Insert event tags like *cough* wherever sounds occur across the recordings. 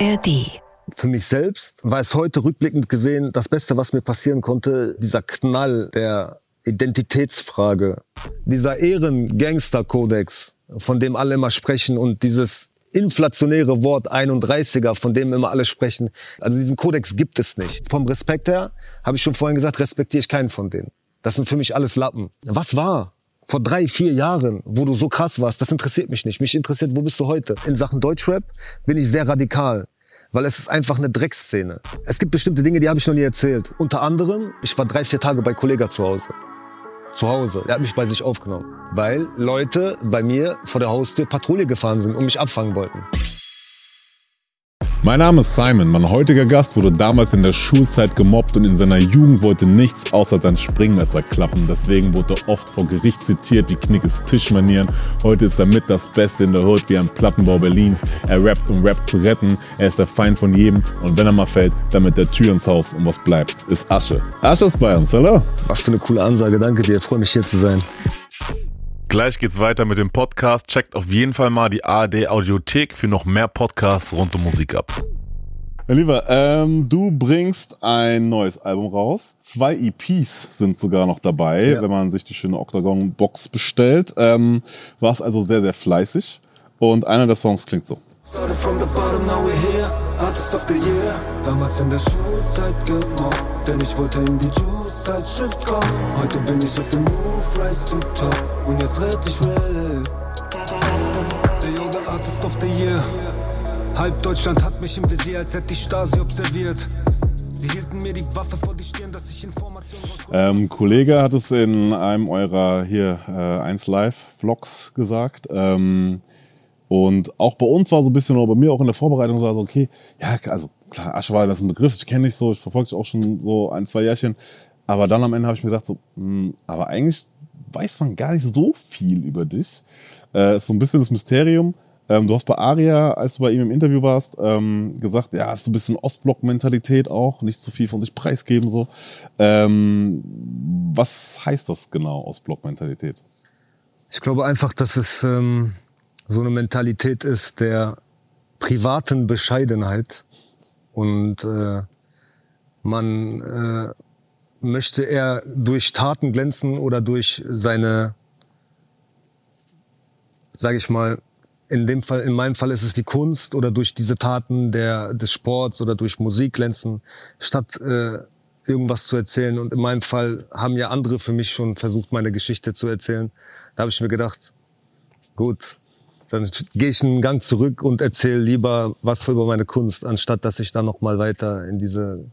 ARD. Für mich selbst war es heute rückblickend gesehen das Beste, was mir passieren konnte, dieser Knall der Identitätsfrage, dieser Ehren-Gangster-Kodex, von dem alle immer sprechen und dieses inflationäre Wort 31er, von dem immer alle sprechen. Also diesen Kodex gibt es nicht. Vom Respekt her, habe ich schon vorhin gesagt, respektiere ich keinen von denen. Das sind für mich alles Lappen. Was war? Vor drei, vier Jahren, wo du so krass warst, das interessiert mich nicht. Mich interessiert, wo bist du heute? In Sachen Deutschrap bin ich sehr radikal, weil es ist einfach eine Drecksszene. Es gibt bestimmte Dinge, die habe ich noch nie erzählt. Unter anderem, ich war drei, vier Tage bei Kollega zu Hause. Zu Hause. Er hat mich bei sich aufgenommen, weil Leute bei mir vor der Haustür Patrouille gefahren sind und mich abfangen wollten. Mein Name ist Simon. Mein heutiger Gast wurde damals in der Schulzeit gemobbt und in seiner Jugend wollte nichts außer sein Springmesser klappen. Deswegen wurde er oft vor Gericht zitiert wie Knickes Tischmanieren. Heute ist er mit das Beste in der Hood wie ein Plattenbau Berlins. Er rappt, um Rap zu retten. Er ist der Feind von jedem und wenn er mal fällt, dann mit der Tür ins Haus und was bleibt, ist Asche. Asche ist bei uns, hallo? Was für eine coole Ansage. Danke dir. Ich freue mich hier zu sein. Gleich geht's weiter mit dem Podcast. Checkt auf jeden Fall mal die ARD Audiothek für noch mehr Podcasts rund um Musik ab. Lieber, ähm, du bringst ein neues Album raus. Zwei EPs sind sogar noch dabei, Ja. wenn man sich die schöne Octagon Box bestellt. Ähm, warst also sehr, sehr fleißig. Und einer der Songs klingt so. Started from the bottom, now we're here. Artist of the year. Damals in der Schulzeit gemobbt, denn ich wollte in die Juice-Zeitschrift kommen. Heute bin ich auf dem Move, rise to top. Und jetzt red ich Rap. Der junge Artist of the year. Halb Deutschland hat mich im Visier, als hätte die Stasi observiert. Sie hielten mir die Waffe vor die Stirn, dass ich Informationen Ähm, Kollege hat es in einem eurer hier äh, 1 Live Vlogs gesagt. Ähm, und auch bei uns war so ein bisschen, oder bei mir auch in der Vorbereitung so, also okay, ja, also klar, Ascheweiler ist ein Begriff, ich kenne dich so, ich verfolge dich auch schon so ein, zwei Jährchen. Aber dann am Ende habe ich mir gedacht, so, mh, aber eigentlich weiß man gar nicht so viel über dich. Äh, ist so ein bisschen das Mysterium. Ähm, du hast bei Aria, als du bei ihm im Interview warst, ähm, gesagt, ja, hast du ein bisschen Ostblock-Mentalität auch, nicht zu viel von sich preisgeben so. Ähm, was heißt das genau, Ostblock-Mentalität? Ich glaube einfach, dass es ähm, so eine Mentalität ist der privaten Bescheidenheit und äh, man äh, möchte eher durch Taten glänzen oder durch seine, sage ich mal, in dem Fall, in meinem Fall ist es die Kunst oder durch diese Taten der des Sports oder durch Musik glänzen, statt äh, irgendwas zu erzählen. Und in meinem Fall haben ja andere für mich schon versucht, meine Geschichte zu erzählen. Da habe ich mir gedacht, gut, dann gehe ich einen Gang zurück und erzähle lieber was über meine Kunst, anstatt dass ich da noch mal weiter in diese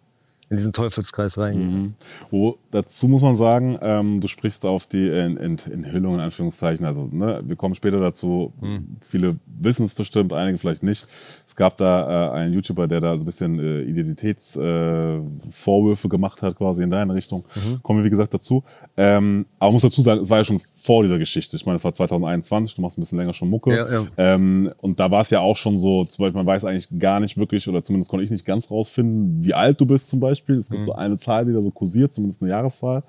in diesen Teufelskreis reingehe. Wo, dazu muss man sagen, ähm, du sprichst auf die Ent Ent Enthüllung in Anführungszeichen. Also, ne, wir kommen später dazu. Viele wissen es bestimmt, einige vielleicht nicht. Es gab da äh, einen YouTuber, der da so ein bisschen äh, Identitätsvorwürfe äh, gemacht hat, quasi in deine Richtung. Kommen wir, wie gesagt, dazu. Ähm, aber muss dazu sagen, es war ja schon vor dieser Geschichte. Ich meine, es war 2021, du machst ein bisschen länger schon Mucke. Ja, ja. Ähm, und da war es ja auch schon so, zum Beispiel, man weiß eigentlich gar nicht wirklich, oder zumindest konnte ich nicht ganz rausfinden, wie alt du bist zum Beispiel. Es gibt so eine Zahl, die da so kursiert, zumindest eine Jahreszahl.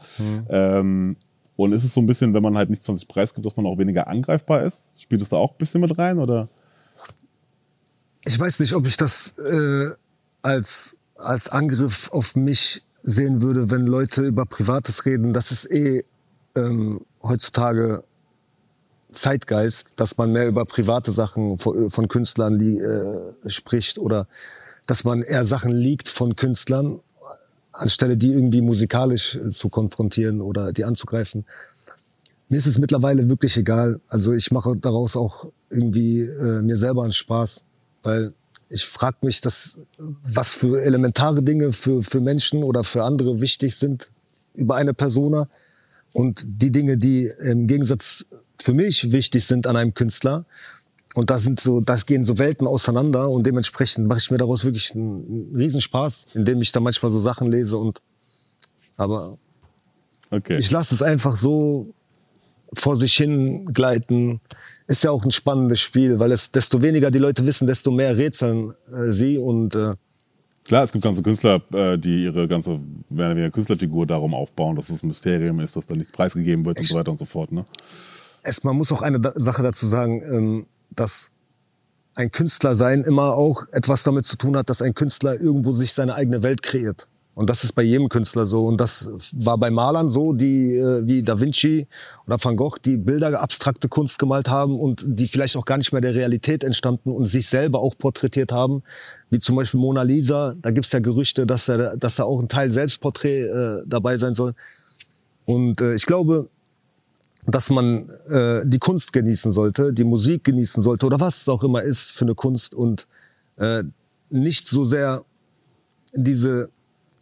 Ähm, und ist es so ein bisschen, wenn man halt nichts von sich preisgibt, dass man auch weniger angreifbar ist? Spielt es da auch ein bisschen mit rein, oder? Ich weiß nicht, ob ich das äh, als als Angriff auf mich sehen würde, wenn Leute über Privates reden. Das ist eh ähm, heutzutage Zeitgeist, dass man mehr über private Sachen von, von Künstlern äh, spricht oder dass man eher Sachen liegt von Künstlern, anstelle die irgendwie musikalisch äh, zu konfrontieren oder die anzugreifen. Mir ist es mittlerweile wirklich egal. Also ich mache daraus auch irgendwie äh, mir selber einen Spaß, weil ich frage mich, dass, was für elementare Dinge für, für Menschen oder für andere wichtig sind über eine Persona und die Dinge, die im Gegensatz für mich wichtig sind an einem Künstler. Und da sind so, das gehen so Welten auseinander und dementsprechend mache ich mir daraus wirklich einen, einen Riesenspaß, indem ich da manchmal so Sachen lese und aber Okay. ich lasse es einfach so vor sich hin gleiten. Ist ja auch ein spannendes Spiel, weil es desto weniger die Leute wissen, desto mehr rätseln äh, sie und äh, Klar, es gibt ganze Künstler, äh, die ihre ganze mehr oder weniger Künstlerfigur darum aufbauen, dass es ein Mysterium ist, dass da nichts preisgegeben wird und so weiter und so fort. Ne? es, man muss auch eine da Sache dazu sagen, ähm, dass ein Künstler sein immer auch etwas damit zu tun hat, dass ein Künstler irgendwo sich seine eigene Welt kreiert. Und das ist bei jedem Künstler so. Und das war bei Malern so, die äh, wie Da Vinci oder Van Gogh, die Bilder abstrakte Kunst gemalt haben und die vielleicht auch gar nicht mehr der Realität entstanden und sich selber auch porträtiert haben. Wie zum Beispiel Mona Lisa. Da gibt's ja Gerüchte, dass da, dass da auch ein Teil Selbstporträt äh, dabei sein soll. Und äh, ich glaube, dass man äh, die Kunst genießen sollte, die Musik genießen sollte oder was es auch immer ist für eine Kunst und äh, nicht so sehr diese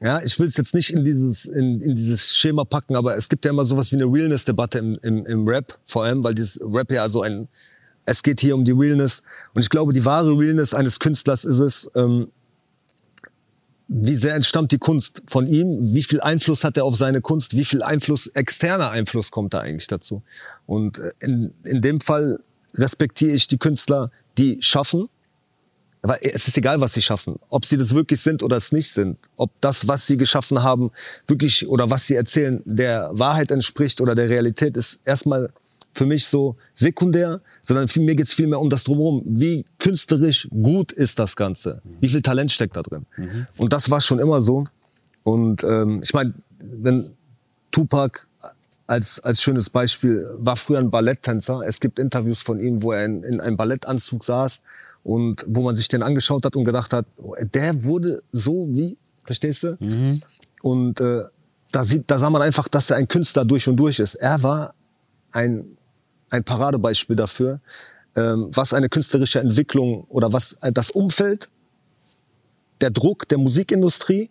ja, ich will es jetzt nicht in dieses, in, in dieses Schema packen, aber es gibt ja immer sowas wie eine Realness-Debatte im, im, im Rap, vor allem, weil dieses Rap ja so ein, es geht hier um die Realness. Und ich glaube, die wahre Realness eines Künstlers ist es, ähm, wie sehr entstammt die Kunst von ihm, wie viel Einfluss hat er auf seine Kunst, wie viel Einfluss, externer Einfluss kommt da eigentlich dazu. Und äh, in, in dem Fall respektiere ich die Künstler, die schaffen, aber es ist egal, was sie schaffen. Ob sie das wirklich sind oder es nicht sind. Ob das, was sie geschaffen haben, wirklich oder was sie erzählen, der Wahrheit entspricht oder der Realität, ist erstmal für mich so sekundär, sondern für mir geht's viel mehr um das Drumherum. Wie künstlerisch gut ist das Ganze? Wie viel Talent steckt da drin? Mhm. Und das war schon immer so. Und ähm, ich meine, wenn Tupac als, als schönes Beispiel war früher ein Balletttänzer. Es gibt Interviews von ihm, wo er in, in einem Ballettanzug saß und wo man sich den angeschaut hat und gedacht hat, oh, der wurde so wie, verstehst du? Mhm. Und äh, da, sieht, da sah man einfach, dass er ein Künstler durch und durch ist. Er war ein, ein Paradebeispiel dafür, ähm, was eine künstlerische Entwicklung oder was äh, das Umfeld, der Druck der Musikindustrie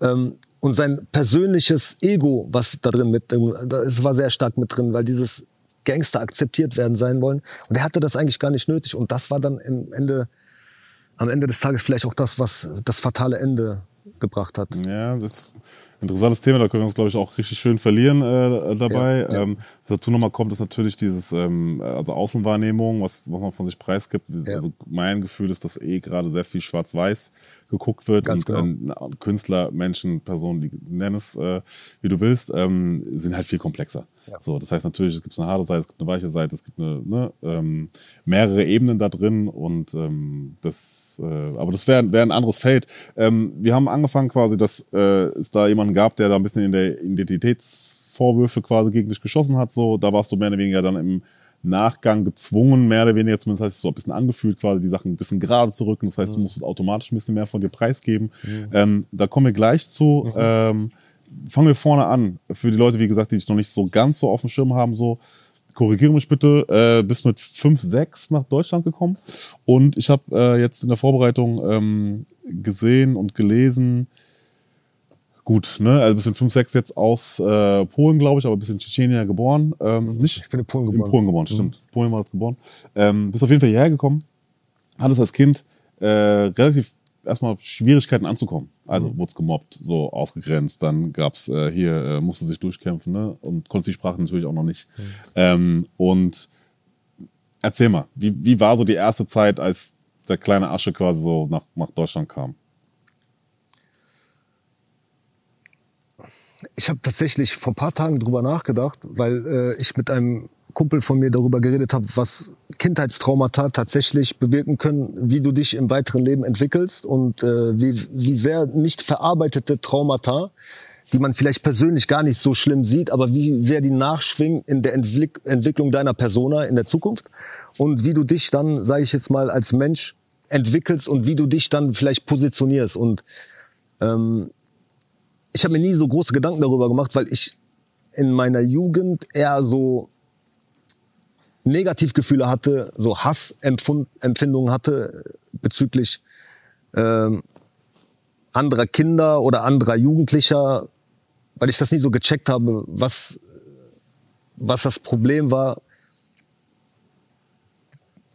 ähm, und sein persönliches Ego, was da drin mit, es war sehr stark mit drin, weil dieses Gangster akzeptiert werden sein wollen. Und er hatte das eigentlich gar nicht nötig. Und das war dann im Ende, am Ende des Tages vielleicht auch das, was das fatale Ende gebracht hat. Ja, das interessantes Thema, da können wir uns, glaube ich, auch richtig schön verlieren äh, dabei. Ja, ja. Ähm, was dazu nochmal kommt, ist natürlich dieses, ähm, also Außenwahrnehmung, was, was man von sich preisgibt. Ja. Also mein Gefühl ist, dass eh gerade sehr viel schwarz-weiß geguckt wird Ganz und genau. äh, Künstler, Menschen, Personen, die nenn es, äh, wie du willst, ähm, sind halt viel komplexer. Ja. So, das heißt natürlich, es gibt eine harte Seite, es gibt eine weiche Seite, es gibt eine, ne, ähm, mehrere Ebenen da drin und ähm, das, äh, aber das wäre wär ein anderes Feld. Ähm, wir haben angefangen quasi, dass äh, es da jemanden gab, der da ein bisschen in der Identitätsvorwürfe quasi gegen dich geschossen hat. So, da warst du mehr oder weniger dann im Nachgang gezwungen, mehr oder weniger zumindest heißt es so ein bisschen angefühlt, quasi die Sachen ein bisschen gerade zu rücken. Das heißt, mhm. du musst automatisch ein bisschen mehr von dir preisgeben. Mhm. Ähm, da kommen wir gleich zu. Mhm. Ähm, fangen wir vorne an. Für die Leute, wie gesagt, die dich noch nicht so ganz so auf dem Schirm haben, so korrigiere mich bitte, äh, bist mit 5, 6 nach Deutschland gekommen. Und ich habe äh, jetzt in der Vorbereitung ähm, gesehen und gelesen, gut, ne? Also bist in 5, 6 jetzt aus äh, Polen, glaube ich, aber bist in Tschetschenien geboren. Ähm, nicht? Ich bin in Polen geboren. In Polen geboren, stimmt. Mhm. Polen war das geboren. Ähm, bist auf jeden Fall hierher gekommen, hattest als Kind äh, relativ erstmal Schwierigkeiten anzukommen. Also mhm. wurdest gemobbt, so ausgegrenzt, dann gab's äh, hier, äh, musste sich durchkämpfen, ne? Und konnte die Sprache natürlich auch noch nicht. Mhm. Ähm, und erzähl mal, wie, wie war so die erste Zeit, als der kleine Asche quasi so nach, nach Deutschland kam? Ich habe tatsächlich vor paar Tagen drüber nachgedacht, weil äh, ich mit einem Kumpel von mir darüber geredet habe, was Kindheitstraumata tatsächlich bewirken können, wie du dich im weiteren Leben entwickelst und äh, wie, wie sehr nicht verarbeitete Traumata, die man vielleicht persönlich gar nicht so schlimm sieht, aber wie sehr die nachschwingen in der Entwick Entwicklung deiner Persona in der Zukunft und wie du dich dann, sage ich jetzt mal, als Mensch entwickelst und wie du dich dann vielleicht positionierst. Und ähm, ich habe mir nie so große Gedanken darüber gemacht, weil ich in meiner Jugend eher so Negativgefühle hatte, so Hassempfindungen hatte bezüglich ähm, anderer Kinder oder anderer Jugendlicher, weil ich das nie so gecheckt habe, was, was das Problem war.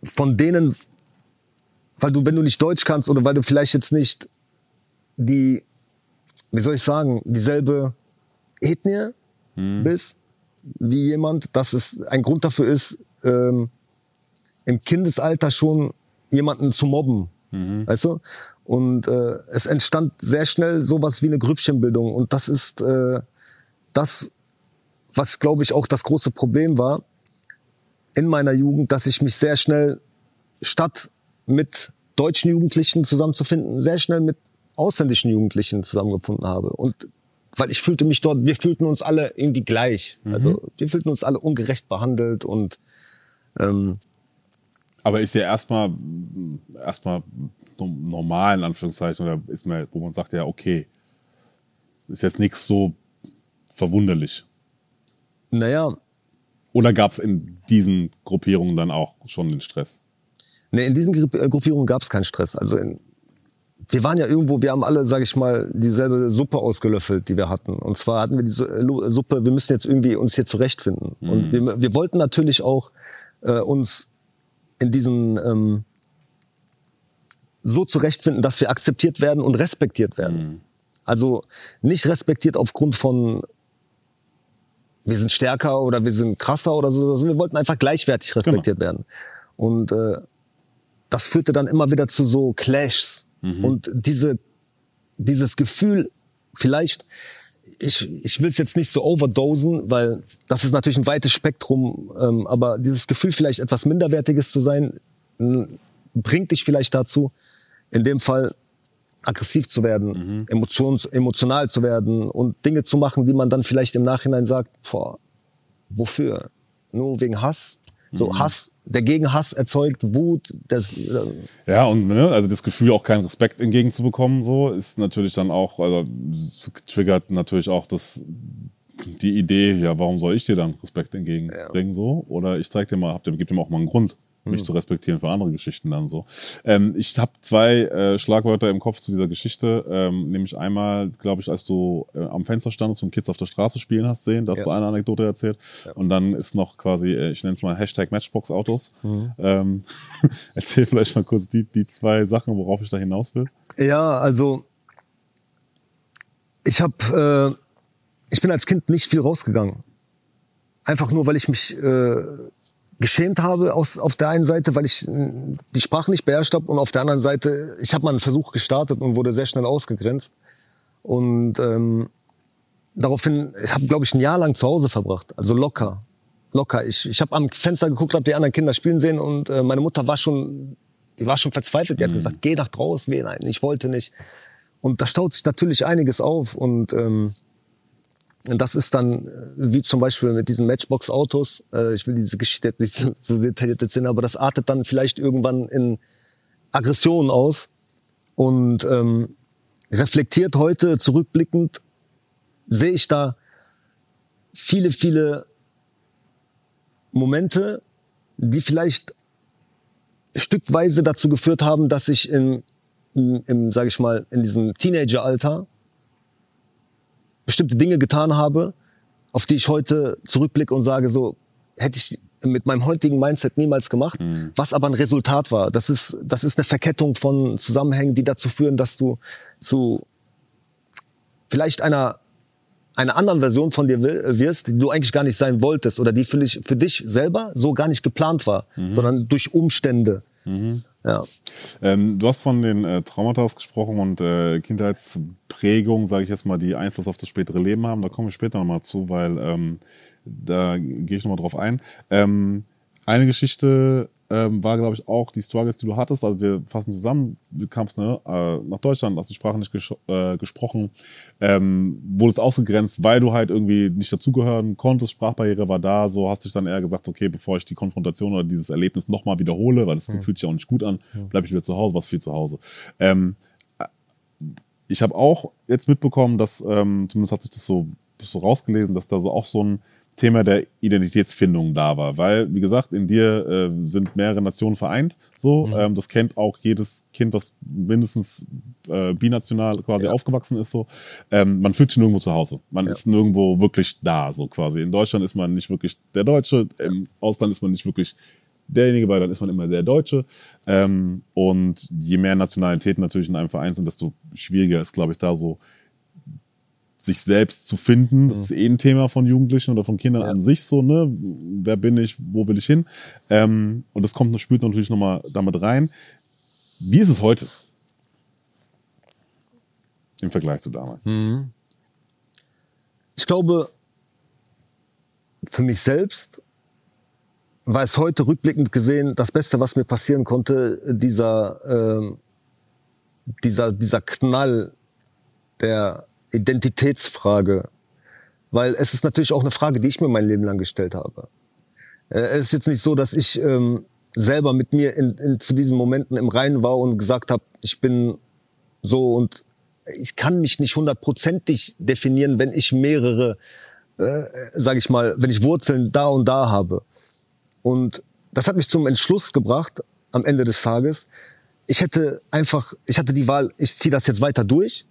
Von denen, weil du, wenn du nicht Deutsch kannst oder weil du vielleicht jetzt nicht die, wie soll ich sagen, dieselbe Ethnie mhm. bist wie jemand, dass es ein Grund dafür ist, ähm, im Kindesalter schon jemanden zu mobben. Mhm. Weißt du? Und äh, es entstand sehr schnell sowas wie eine Grüppchenbildung. Und das ist äh, das, was, glaube ich, auch das große Problem war in meiner Jugend, dass ich mich sehr schnell statt mit deutschen Jugendlichen zusammenzufinden, sehr schnell mit ausländischen Jugendlichen zusammengefunden habe. Und weil ich fühlte mich dort, wir fühlten uns alle irgendwie gleich. Mhm. Also wir fühlten uns alle ungerecht behandelt und ähm, Aber ist ja erstmal erstmal normal in Anführungszeichen oder ist mir, wo man sagt ja okay, ist jetzt nichts so verwunderlich. naja, Oder gab es in diesen Gruppierungen dann auch schon den Stress? Nee, in diesen äh, Gruppierungen gab es keinen Stress. Also in, wir waren ja irgendwo, wir haben alle, sag ich mal, dieselbe Suppe ausgelöffelt, die wir hatten. Und zwar hatten wir diese äh, Suppe, wir müssen jetzt irgendwie uns hier zurechtfinden. Und wir, wir wollten natürlich auch äh, uns in diesen ähm, so zurechtfinden, dass wir akzeptiert werden und respektiert werden. Also nicht respektiert aufgrund von wir sind stärker oder wir sind krasser oder so, sondern wir wollten einfach gleichwertig respektiert werden. Und äh, das führte dann immer wieder zu so Clashs. Und diese, dieses Gefühl, vielleicht, ich, ich will es jetzt nicht so overdosen, weil das ist natürlich ein weites Spektrum, ähm, aber dieses Gefühl, vielleicht etwas Minderwertiges zu sein, bringt dich vielleicht dazu, in dem Fall aggressiv zu werden, emotions, emotional zu werden und Dinge zu machen, die man dann vielleicht im Nachhinein sagt, boah, wofür? Nur wegen Hass? So Hass, der Gegenhass erzeugt Wut, das, äh, Ja, und ne, also das Gefühl, auch keinen Respekt entgegenzubekommen, so, ist natürlich dann auch, also triggert natürlich auch das, die Idee, ja, warum soll ich dir dann Respekt entgegenbringen, so? Oder ich zeig dir mal, hab dir, gib dir auch mal einen Grund, mich zu respektieren für andere Geschichten dann so. Ähm, ich habe zwei äh, Schlagwörter im Kopf zu dieser Geschichte, ähm, nämlich einmal, glaube ich, als du äh, am Fenster standest und Kids auf der Straße spielen hast sehen, da hast Ja. du eine Anekdote erzählt. Und dann ist noch quasi, äh, ich nenne es mal Hashtag Matchbox-Autos. Ähm, *laughs* erzähl vielleicht mal kurz die, die zwei Sachen, worauf ich da hinaus will. Ja, also ich habe, äh, ich bin als Kind nicht viel rausgegangen. Einfach nur, weil ich mich äh, geschämt habe aus, auf der einen Seite, weil ich äh, die Sprache nicht beherrscht habe und auf der anderen Seite, ich habe mal einen Versuch gestartet und wurde sehr schnell ausgegrenzt. Und ähm, daraufhin, ich habe, glaube ich, ein Jahr lang zu Hause verbracht. Also locker. Locker. Ich, ich habe am Fenster geguckt, habe die anderen Kinder spielen sehen und äh, meine Mutter war schon, die war schon verzweifelt. Die hat gesagt, geh nach draußen. Nee, nein, ich wollte nicht. Und da staut sich natürlich einiges auf und ähm, und das ist dann, äh, wie zum Beispiel mit diesen Matchbox-Autos, äh, ich will diese Geschichte nicht *laughs* so detailliert erzählen, aber das artet dann vielleicht irgendwann in Aggressionen aus. Und ähm, reflektiert heute, zurückblickend, sehe ich da viele, viele Momente, die vielleicht stückweise dazu geführt haben, dass ich in, im, im sage ich mal, in diesem Teenageralter bestimmte Dinge getan habe, auf die ich heute zurückblicke und sage, so hätte ich mit meinem heutigen Mindset niemals gemacht, was aber ein Resultat war. Das ist, das ist eine Verkettung von Zusammenhängen, die dazu führen, dass du zu vielleicht einer einer anderen Version von dir wirst, die du eigentlich gar nicht sein wolltest oder die für dich, für dich selber so gar nicht geplant war, sondern durch Umstände. Ja. Ähm, du hast von den äh, Traumata gesprochen und äh, Kindheitsprägung, sage ich jetzt mal, die Einfluss auf das spätere Leben haben. Da komme ich später nochmal zu, weil ähm, da gehe ich nochmal drauf ein. Ähm, eine Geschichte ähm, war, glaube ich, auch die Struggles, die du hattest. Also wir fassen zusammen, du kamst ne, äh, nach Deutschland, hast die Sprache nicht ges äh, gesprochen, ähm, wurdest ausgegrenzt, weil du halt irgendwie nicht dazugehören konntest, Sprachbarriere war da, so hast dich dann eher gesagt, okay, bevor ich die Konfrontation oder dieses Erlebnis nochmal wiederhole, weil das fühlt sich auch nicht gut an, bleib ich wieder zu Hause, was viel zu Hause. Ähm, ich habe auch jetzt mitbekommen, dass, ähm, zumindest hat sich das so, so rausgelesen, dass da so auch so ein Thema der Identitätsfindung da war. Weil, wie gesagt, in dir äh, sind mehrere Nationen vereint. So, ähm, das kennt auch jedes Kind, was mindestens äh, binational quasi aufgewachsen ist. So, ähm, man fühlt sich nirgendwo zu Hause. Man ist nirgendwo wirklich da. So quasi. In Deutschland ist man nicht wirklich der Deutsche. Im Ausland ist man nicht wirklich derjenige, weil dann ist man immer der Deutsche. Ähm, und je mehr Nationalitäten natürlich in einem Verein sind, desto schwieriger ist, glaube ich, da so sich selbst zu finden. Das ist eh ein Thema von Jugendlichen oder von Kindern an sich so, ne? Wer bin ich, wo will ich hin? Ähm, und das kommt, spielt natürlich nochmal damit rein. Wie ist es heute? Im Vergleich zu damals. Ich glaube, für mich selbst weiß heute rückblickend gesehen, das Beste, was mir passieren konnte, dieser, ähm, dieser, dieser Knall der Identitätsfrage. Weil es ist natürlich auch eine Frage, die ich mir mein Leben lang gestellt habe. Äh, es ist jetzt nicht so, dass ich ähm, selber mit mir in, in, zu diesen Momenten im Reinen war und gesagt habe, ich bin so und ich kann mich nicht hundertprozentig definieren, wenn ich mehrere, äh, sage ich mal, wenn ich Wurzeln da und da habe. Und das hat mich zum Entschluss gebracht am Ende des Tages. Ich hätte einfach, ich hatte die Wahl, ich ziehe das jetzt weiter durch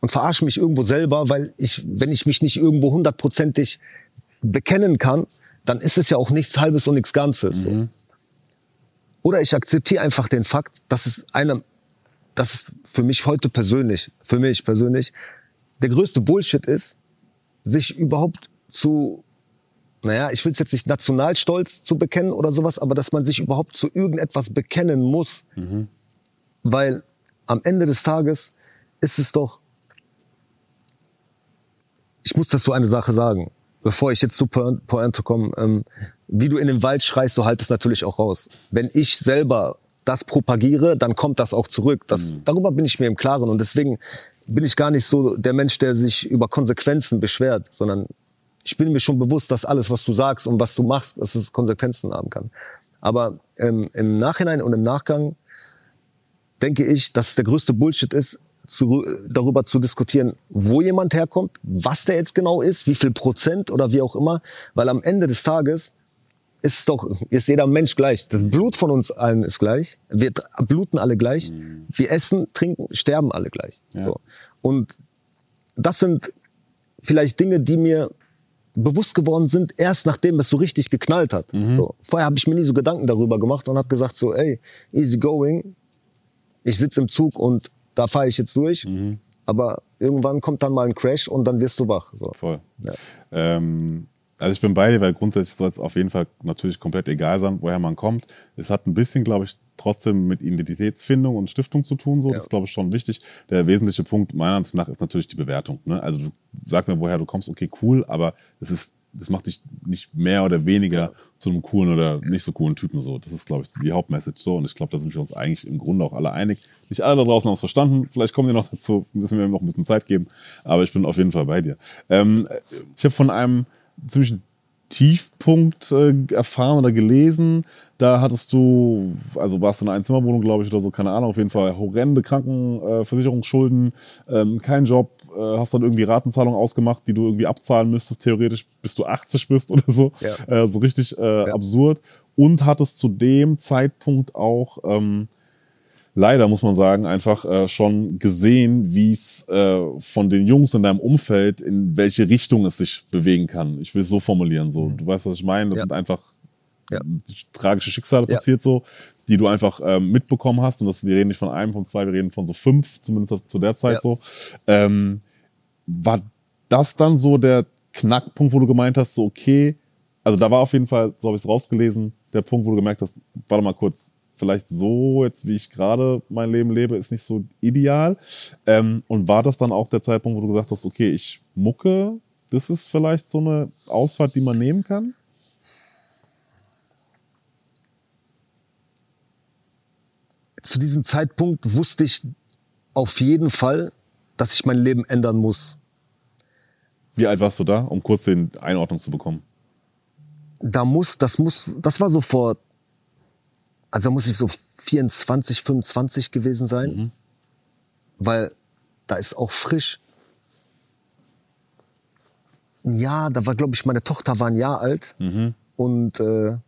und verarsche mich irgendwo selber, weil ich, wenn ich mich nicht irgendwo hundertprozentig bekennen kann, dann ist es ja auch nichts Halbes und nichts Ganzes. Mhm. Oder ich akzeptiere einfach den Fakt, dass es einem, dass es für mich heute persönlich, für mich persönlich, der größte Bullshit ist, sich überhaupt zu naja, ich will es jetzt nicht Nationalstolz zu bekennen oder sowas, aber dass man sich überhaupt zu irgendetwas bekennen muss. Mhm. Weil am Ende des Tages ist es doch, ich muss dazu eine Sache sagen, bevor ich jetzt zu Pointe komme, ähm, wie du in den Wald schreist, so halt es natürlich auch raus. Wenn ich selber das propagiere, dann kommt das auch zurück. Das, mhm. Darüber bin ich mir im Klaren und deswegen bin ich gar nicht so der Mensch, der sich über Konsequenzen beschwert, sondern ich bin mir schon bewusst, dass alles, was du sagst und was du machst, dass es Konsequenzen haben kann. Aber ähm, im Nachhinein und im Nachgang denke ich, dass es der größte Bullshit ist, zu, darüber zu diskutieren, wo jemand herkommt, was der jetzt genau ist, wie viel Prozent oder wie auch immer, weil am Ende des Tages ist doch, ist jeder Mensch gleich. Das Blut von uns allen ist gleich. Wir bluten alle gleich. Mhm. Wir essen, trinken, sterben alle gleich. Ja. So. Und das sind vielleicht Dinge, die mir bewusst geworden sind, erst nachdem es so richtig geknallt hat. Mhm. So. Vorher habe ich mir nie so Gedanken darüber gemacht und habe gesagt so, ey, easy going. Ich sitze im Zug und da fahre ich jetzt durch. Mhm. Aber irgendwann kommt dann mal ein Crash und dann wirst du wach. So. Voll. Ja. Ähm, also ich bin bei dir, weil grundsätzlich soll es auf jeden Fall natürlich komplett egal sein, woher man kommt. Es hat ein bisschen, glaube ich, trotzdem mit Identitätsfindung und Stiftung zu tun. So, ja. das ist glaube ich schon wichtig. Der wesentliche Punkt meiner Ansicht nach ist natürlich die Bewertung. Ne? Also du sag mir, woher du kommst, okay, cool, aber es ist das macht dich nicht mehr oder weniger zu einem coolen oder nicht so coolen Typen so. Das ist, glaube ich, die Hauptmessage so. Und ich glaube, da sind wir uns eigentlich im Grunde auch alle einig. Nicht alle da draußen haben es verstanden. Vielleicht kommen wir noch dazu, müssen wir noch ein bisschen Zeit geben. Aber ich bin auf jeden Fall bei dir. Ähm, ich habe von einem ziemlichen Tiefpunkt äh, erfahren oder gelesen. Da hattest du, also warst du in einer Einzimmerwohnung, glaube ich, oder so, keine Ahnung, auf jeden Fall horrende Krankenversicherungsschulden, äh, ähm, kein Job, äh, hast dann irgendwie Ratenzahlungen ausgemacht, die du irgendwie abzahlen müsstest, theoretisch, bis du 80 bist oder so. Ja. Äh, so richtig äh, ja. absurd. Und hattest zu dem Zeitpunkt auch ähm, leider, muss man sagen, einfach äh, schon gesehen, wie es äh, von den Jungs in deinem Umfeld, in welche Richtung es sich bewegen kann. Ich will es so formulieren. So, mhm. Du weißt, was ich meine? Das ja. sind einfach ja. tragische Schicksale ja. passiert so, die du einfach ähm, mitbekommen hast. Und das, wir reden nicht von einem, von zwei, wir reden von so fünf, zumindest zu der Zeit so. Ähm, war das dann so der Knackpunkt, wo du gemeint hast, so okay, also da war auf jeden Fall, so habe ich es rausgelesen, der Punkt, wo du gemerkt hast, warte mal kurz, vielleicht so, jetzt wie ich gerade mein Leben lebe, ist nicht so ideal. Ähm, und war das dann auch der Zeitpunkt, wo du gesagt hast, okay, ich mucke, das ist vielleicht so eine Ausfahrt, die man nehmen kann? Zu diesem Zeitpunkt wusste ich auf jeden Fall, dass ich mein Leben ändern muss. Wie alt warst du da, um kurz den Einordnung zu bekommen? Da muss, das muss, das war so vor also muss ich so 24, 25 gewesen sein, mhm. weil da ist auch frisch. Ja, da war, glaube ich, meine Tochter war ein Jahr alt mhm. und äh,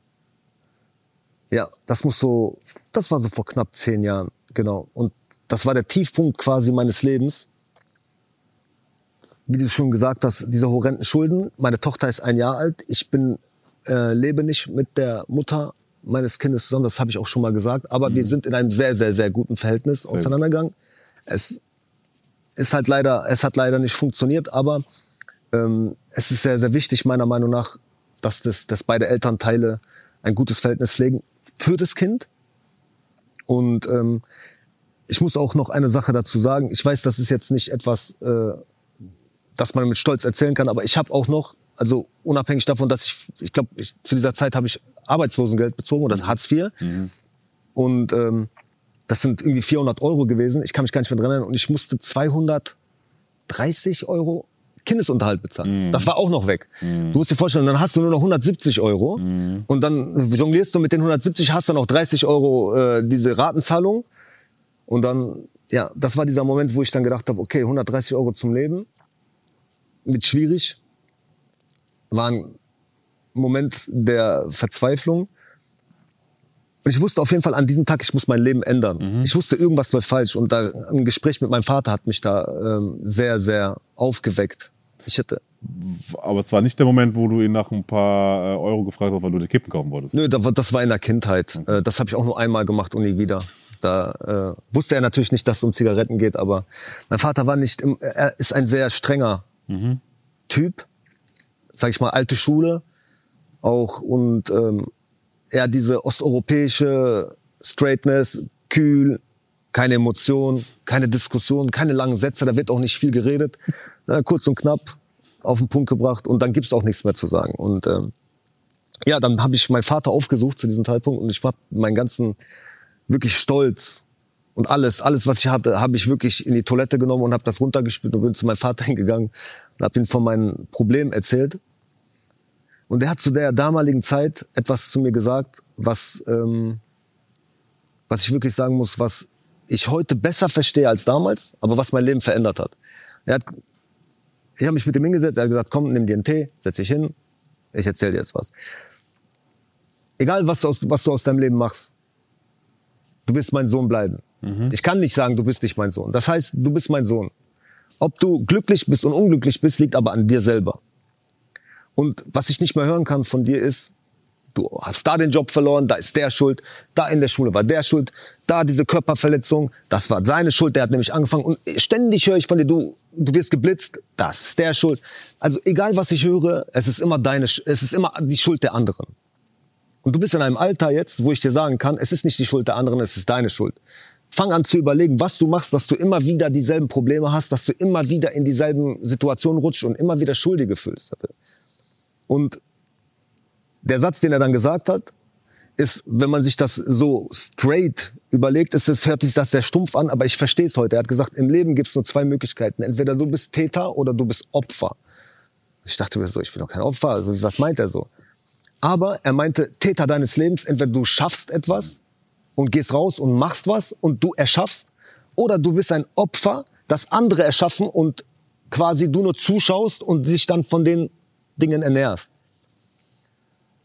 ja, das muss so, das war so vor knapp zehn Jahren, genau. Und das war der Tiefpunkt quasi meines Lebens. Wie du schon gesagt hast, diese horrenden Schulden. Meine Tochter ist ein Jahr alt. Ich bin äh, lebe nicht mit der Mutter meines Kindes zusammen, das habe ich auch schon mal gesagt, aber mhm. wir sind in einem sehr, sehr, sehr guten Verhältnis sehr auseinandergegangen. Es ist halt leider, es hat leider nicht funktioniert, aber ähm, es ist sehr, sehr wichtig, meiner Meinung nach, dass, das, dass beide Elternteile ein gutes Verhältnis pflegen für das Kind. Und ähm, ich muss auch noch eine Sache dazu sagen. Ich weiß, das ist jetzt nicht etwas, äh, das man mit Stolz erzählen kann, aber ich habe auch noch Also unabhängig davon, dass ich, ich glaube, ich, zu dieser Zeit habe ich Arbeitslosengeld bezogen oder Hartz IV. Und ähm, das sind irgendwie 400 Euro gewesen. Ich kann mich gar nicht mehr dran erinnern. Und ich musste 230 Euro Kindesunterhalt bezahlen. Das war auch noch weg. Du musst dir vorstellen, dann hast du nur noch 170 Euro und dann jonglierst du mit den 170, hast dann noch 30 Euro äh, diese Ratenzahlung und dann, ja, das war dieser Moment, wo ich dann gedacht habe, okay, 130 Euro zum Leben, mit schwierig, war ein Moment der Verzweiflung. Und ich wusste auf jeden Fall an diesem Tag, ich muss mein Leben ändern. Ich wusste, irgendwas läuft falsch. Und da, ein Gespräch mit meinem Vater hat mich da ähm, sehr, sehr aufgeweckt. Ich hätte, Aber es war nicht der Moment, wo du ihn nach ein paar äh, Euro gefragt hast, weil du die Kippen kaufen wolltest. nö, das war in der Kindheit. Äh, Das habe ich auch nur einmal gemacht und nie wieder. Da äh, wusste er natürlich nicht, dass es um Zigaretten geht, aber mein Vater war nicht, im, er ist ein sehr strenger Typ, sag ich mal, alte Schule auch und ähm, eher diese osteuropäische Straightness, kühl, keine Emotion, keine Diskussion, keine langen Sätze, da wird auch nicht viel geredet, *laughs* äh, kurz und knapp auf den Punkt gebracht und dann gibt's auch nichts mehr zu sagen. Und ähm, ja, dann habe ich meinen Vater aufgesucht zu diesem Zeitpunkt und ich habe meinen ganzen wirklich Stolz und alles, alles, was ich hatte, habe ich wirklich in die Toilette genommen und habe das runtergespült und bin zu meinem Vater *laughs* hingegangen und habe ihm von meinen Problemen erzählt. Und er hat zu der damaligen Zeit etwas zu mir gesagt, was, ähm, was ich wirklich sagen muss, was ich heute besser verstehe als damals, aber was mein Leben verändert hat. Er hat ich habe mich mit ihm hingesetzt, er hat gesagt, komm, nimm dir einen Tee, setz dich hin, ich erzähle dir jetzt was. Egal, was du, aus, was du aus deinem Leben machst, du wirst mein Sohn bleiben. Ich kann nicht sagen, du bist nicht mein Sohn. Das heißt, du bist mein Sohn. Ob du glücklich bist und unglücklich bist, liegt aber an dir selber. Und was ich nicht mehr hören kann von dir ist, du hast da den Job verloren, da ist der schuld, da in der Schule war der schuld, da diese Körperverletzung, das war seine Schuld, der hat nämlich angefangen und ständig höre ich von dir, du, du wirst geblitzt, das ist der schuld. Also egal was ich höre, es ist immer deine, es ist immer die Schuld der anderen. Und du bist in einem Alter jetzt, wo ich dir sagen kann, es ist nicht die Schuld der anderen, es ist deine Schuld. Fang an zu überlegen, was du machst, dass du immer wieder dieselben Probleme hast, dass du immer wieder in dieselben Situationen rutscht und immer wieder Schuldige fühlst. Und der Satz, den er dann gesagt hat, ist, wenn man sich das so straight überlegt, ist es, hört sich das sehr stumpf an, aber ich verstehe es heute. Er hat gesagt, im Leben gibt es nur zwei Möglichkeiten. Entweder du bist Täter oder du bist Opfer. Ich dachte mir so, ich bin doch kein Opfer. Also was meint er so? Aber er meinte, Täter deines Lebens, entweder du schaffst etwas und gehst raus und machst was und du erschaffst, oder du bist ein Opfer, das andere erschaffen und quasi du nur zuschaust und dich dann von den Dingen ernährst.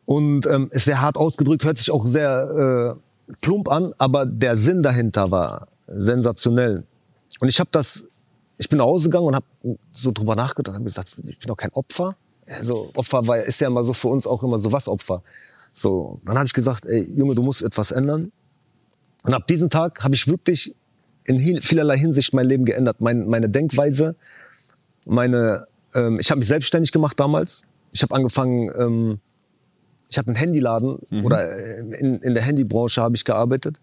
Und ähm, ist sehr hart ausgedrückt, hört sich auch sehr äh, plump an, aber der Sinn dahinter war sensationell. Und ich habe das, ich bin nach Hause gegangen und habe so drüber nachgedacht, habe gesagt, ich bin doch kein Opfer. Also Opfer war, ist ja immer so für uns auch immer so was Opfer. So, dann habe ich gesagt, ey Junge, du musst etwas ändern. Und ab diesem Tag habe ich wirklich in vielerlei Hinsicht mein Leben geändert, mein, meine Denkweise, meine, ähm, ich habe mich selbstständig gemacht damals. Ich habe angefangen, ähm, ich hatte einen Handyladen oder äh, in, in der Handybranche habe ich gearbeitet.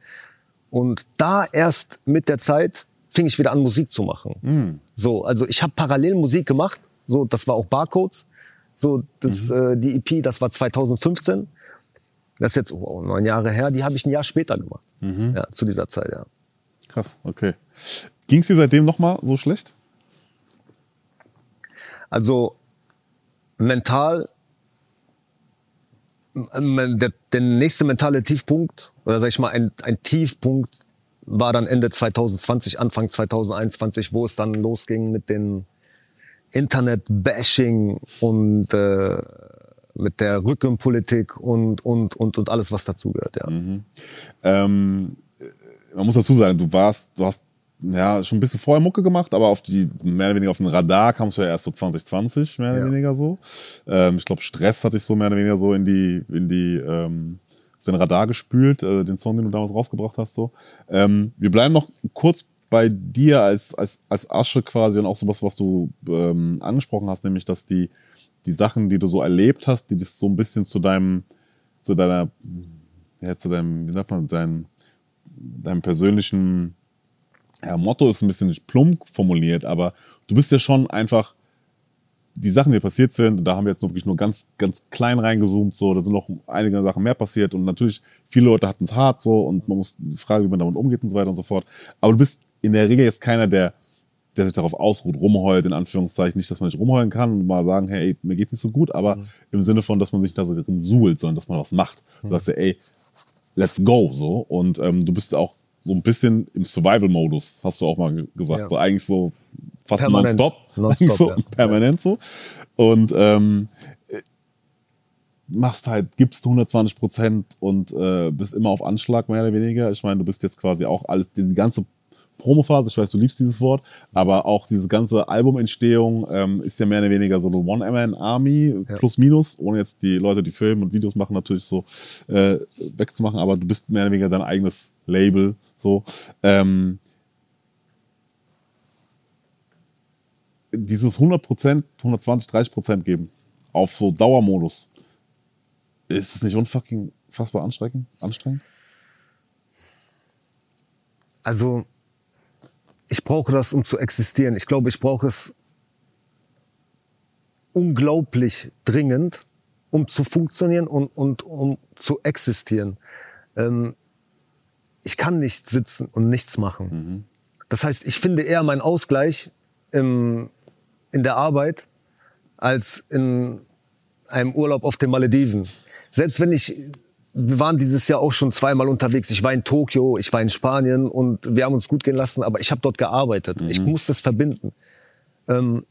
Und da erst mit der Zeit fing ich wieder an, Musik zu machen. So, also ich habe parallel Musik gemacht. So, das war auch Barcodes. So, das, äh, die EP, das war 2015. Das ist jetzt oh, neun Jahre her. Die habe ich ein Jahr später gemacht. Ja, zu dieser Zeit, ja. Krass, okay. Ging's dir seitdem nochmal so schlecht? Also mental, der, der nächste mentale Tiefpunkt, oder sag ich mal, ein, ein Tiefpunkt war dann Ende 2020, Anfang 2021, wo es dann losging mit den Internet-Bashing und äh, mit der Rückenpolitik und, und, und, und alles, was dazugehört, ja. Ähm, man muss dazu sagen, du warst, du hast ja schon ein bisschen vorher Mucke gemacht, aber auf die mehr oder weniger auf den Radar kamst du ja erst so 2020 mehr oder Ja. weniger so. Ähm, ich glaube, Stress hatte ich so mehr oder weniger so in die in die ähm, auf den Radar gespült, äh, den Song, den du damals rausgebracht hast so. Ähm, wir bleiben noch kurz bei dir als als als Asche quasi und auch sowas, was du ähm, angesprochen hast, nämlich dass die die Sachen, die du so erlebt hast, die das so ein bisschen zu deinem zu deiner ja, zu deinem, wie sagt man, deinem, deinem persönlichen ja, Motto ist ein bisschen nicht plump formuliert, aber du bist ja schon einfach die Sachen, die passiert sind, da haben wir jetzt wirklich nur ganz, ganz klein reingezoomt, so, da sind noch einige Sachen mehr passiert und natürlich, viele Leute hatten es hart so und man muss fragen, wie man damit umgeht und so weiter und so fort. Aber du bist in der Regel jetzt keiner, der, der sich darauf ausruht, rumheult, in Anführungszeichen. Nicht, dass man nicht rumheulen kann und mal sagen, hey, mir geht's nicht so gut, aber mhm. im Sinne von, dass man sich da so drin suhlt, sondern dass man was macht. Mhm. Du sagst ja, ey, let's go, so. Und ähm, du bist auch so ein bisschen im Survival-Modus, hast du auch mal gesagt. Ja. So eigentlich so fast nonstop. nonstop *laughs* so, ja. Permanent so. Und ähm, machst halt, gibst 120 Prozent und äh, bist immer auf Anschlag, mehr oder weniger. Ich meine, du bist jetzt quasi auch alles, die ganze Promophase, ich weiß, du liebst dieses Wort, aber auch diese ganze Albumentstehung ähm, ist ja mehr oder weniger so eine One-Man-Army, ja. plus minus, ohne jetzt die Leute, die filmen und Videos machen, natürlich so äh, wegzumachen, aber du bist mehr oder weniger dein eigenes Label, so. Ähm, dieses 100%, 120, 30% geben auf so Dauermodus, ist es nicht unfucking fassbar anstrengend? anstrengend? Also, ich brauche das, um zu existieren. Ich glaube, ich brauche es unglaublich dringend, um zu funktionieren und, und um zu existieren. Ähm, ich kann nicht sitzen und nichts machen. Mhm. Das heißt, ich finde eher meinen Ausgleich im, in der Arbeit als in einem Urlaub auf den Malediven. Selbst wenn ich, wir waren dieses Jahr auch schon zweimal unterwegs. Ich war in Tokio, ich war in Spanien und wir haben uns gut gehen lassen, aber ich habe dort gearbeitet. Mhm. Ich muss das verbinden. Ähm,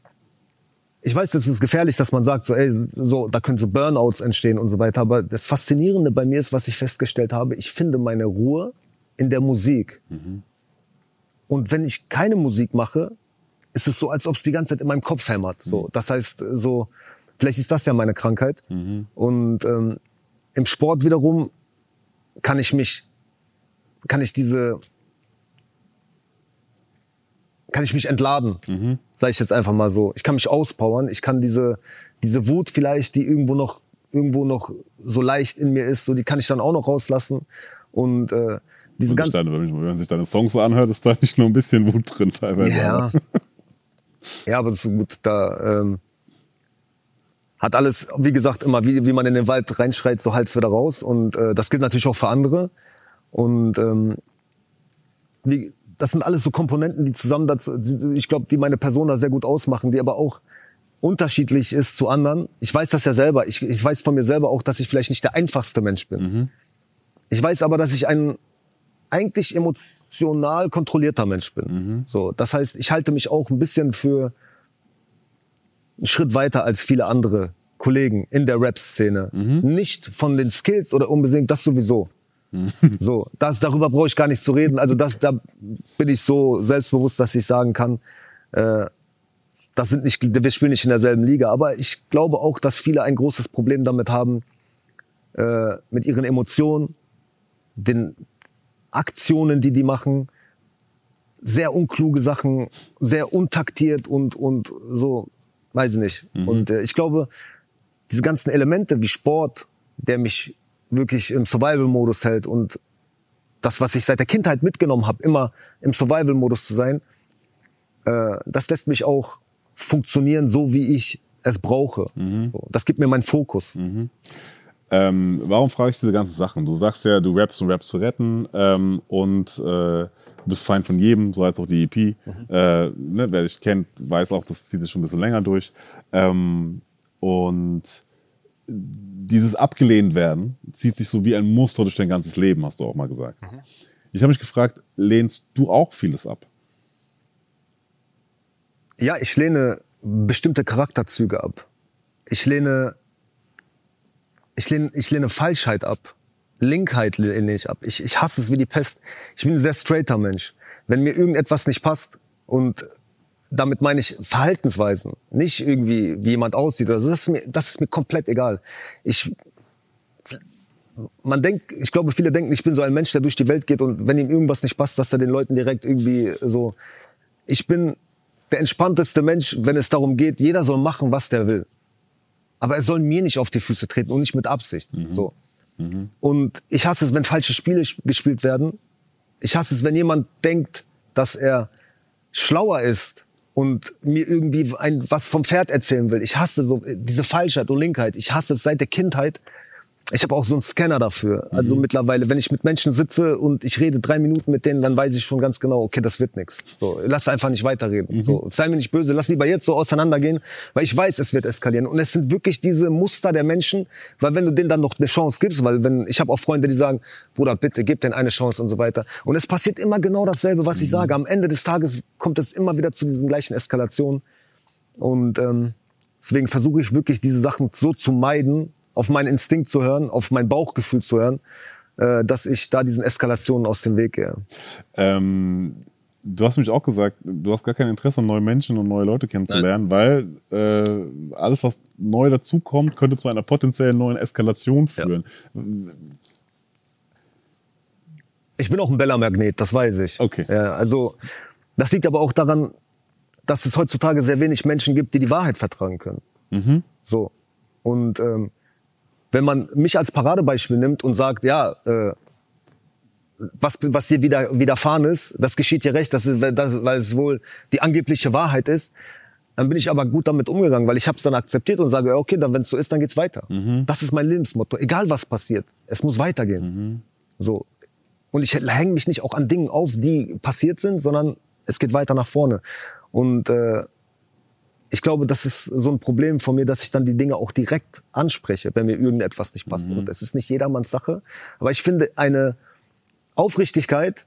ich weiß, das ist gefährlich, dass man sagt, so, ey, so, da könnte Burnouts entstehen und so weiter. Aber das Faszinierende bei mir ist, was ich festgestellt habe, ich finde meine Ruhe in der Musik. Mhm. Und wenn ich keine Musik mache, ist es so, als ob es die ganze Zeit in meinem Kopf hämmert. So, mhm. das heißt, so vielleicht ist das ja meine Krankheit. Mhm. Und ähm, im Sport wiederum kann ich mich, kann ich diese, kann ich mich entladen, mhm. sage ich jetzt einfach mal so. Ich kann mich auspowern. Ich kann diese, diese Wut vielleicht, die irgendwo noch, irgendwo noch so leicht in mir ist, so die kann ich dann auch noch rauslassen. Und äh, diese ganze, wenn man sich deine Songs so anhört, ist da nicht nur ein bisschen Wut drin teilweise. Ja. *laughs* Ja, aber das ist gut. Da ähm, hat alles, wie gesagt, immer, wie, wie man in den Wald reinschreit, so Hals wieder raus. Und äh, das gilt natürlich auch für andere. Und ähm, wie, das sind alles so Komponenten, die zusammen dazu, ich glaube, die meine Person da sehr gut ausmachen, die aber auch unterschiedlich ist zu anderen. Ich weiß das ja selber. Ich, ich weiß von mir selber auch, dass ich vielleicht nicht der einfachste Mensch bin. Mhm. Ich weiß aber, dass ich ein eigentlich emotional kontrollierter Mensch bin. Mhm. So, das heißt, ich halte mich auch ein bisschen für einen Schritt weiter als viele andere Kollegen in der Rap-Szene. Mhm. Nicht von den Skills oder unbedingt, das sowieso. Mhm. So, das, darüber brauche ich gar nicht zu reden. Also das, da bin ich so selbstbewusst, dass ich sagen kann, äh, das sind nicht, wir spielen nicht in derselben Liga. Aber ich glaube auch, dass viele ein großes Problem damit haben, äh, mit ihren Emotionen, den Aktionen, die die machen, sehr unkluge Sachen, sehr untaktiert und und so, weiß ich nicht. Mhm. Und äh, ich glaube, diese ganzen Elemente wie Sport, der mich wirklich im Survival-Modus hält und das, was ich seit der Kindheit mitgenommen habe, immer im Survival-Modus zu sein, äh, das lässt mich auch funktionieren, so wie ich es brauche. Mhm. So, das gibt mir meinen Fokus. Mhm. Ähm, warum frage ich diese ganzen Sachen? Du sagst ja, du rappst, um Raps zu retten ähm, und äh, bist Feind von jedem, so als auch die EP. Mhm. Äh, ne, wer dich kennt, weiß auch, das zieht sich schon ein bisschen länger durch. Ähm, und dieses abgelehnt werden zieht sich so wie ein Muster durch dein ganzes Leben, hast du auch mal gesagt. Mhm. Ich habe mich gefragt, lehnst du auch vieles ab? Ja, ich lehne bestimmte Charakterzüge ab. Ich lehne, ich lehne, ich lehne Falschheit ab. Linkheit lehne ich ab. Ich, ich hasse es wie die Pest. Ich bin ein sehr straighter Mensch. Wenn mir irgendetwas nicht passt und damit meine ich Verhaltensweisen, nicht irgendwie, wie jemand aussieht oder so. Das ist mir, das ist mir komplett egal. Ich, man denkt, ich glaube, viele denken, ich bin so ein Mensch, der durch die Welt geht und wenn ihm irgendwas nicht passt, dass er den Leuten direkt irgendwie so, ich bin der entspannteste Mensch, wenn es darum geht, jeder soll machen, was der will. Aber er soll mir nicht auf die Füße treten und nicht mit Absicht. Mhm. So. Mhm. Und ich hasse es, wenn falsche Spiele gespielt werden. Ich hasse es, wenn jemand denkt, dass er schlauer ist und mir irgendwie ein, was vom Pferd erzählen will. Ich hasse so äh, diese Falschheit und Linkheit. Ich hasse es seit der Kindheit. Ich habe auch so einen Scanner dafür. Also mittlerweile, wenn ich mit Menschen sitze und ich rede drei Minuten mit denen, dann weiß ich schon ganz genau, okay, das wird nix. So, lass einfach nicht weiterreden. So, sei mir nicht böse, lass lieber jetzt so auseinandergehen, weil ich weiß, es wird eskalieren. Und es sind wirklich diese Muster der Menschen, weil wenn du denen dann noch eine Chance gibst, weil wenn ich habe auch Freunde, die sagen, Bruder, bitte gib denen eine Chance und so weiter. Und es passiert immer genau dasselbe, was ich sage. Am Ende des Tages kommt es immer wieder zu diesen gleichen Eskalationen. Und ähm, deswegen versuche ich wirklich diese Sachen so zu meiden, auf meinen Instinkt zu hören, auf mein Bauchgefühl zu hören, äh, dass ich da diesen Eskalationen aus dem Weg gehe. Ähm, du hast mich auch gesagt, du hast gar kein Interesse neue Menschen und neue Leute kennenzulernen, weil äh, alles, was neu dazukommt, könnte zu einer potenziellen neuen Eskalation führen. Ich bin auch ein Bella-Magnet, das weiß ich. Okay. Ja, also das liegt aber auch daran, dass es heutzutage sehr wenig Menschen gibt, die die Wahrheit vertragen können. So. Und ähm, wenn man mich als Paradebeispiel nimmt und sagt, ja, äh, was, was dir wieder, widerfahren ist, das geschieht dir recht, das ist, das, weil es wohl die angebliche Wahrheit ist, dann bin ich aber gut damit umgegangen, weil ich habe es dann akzeptiert und sage, okay, dann wenn es so ist, dann geht's weiter. Das ist mein Lebensmotto. Egal was passiert, es muss weitergehen. So. Und ich hänge mich nicht auch an Dingen auf, die passiert sind, sondern es geht weiter nach vorne. Und äh, ich glaube, das ist so ein Problem von mir, dass ich dann die Dinge auch direkt anspreche, wenn mir irgendetwas nicht passt. Und es ist nicht jedermanns Sache. Aber ich finde eine Aufrichtigkeit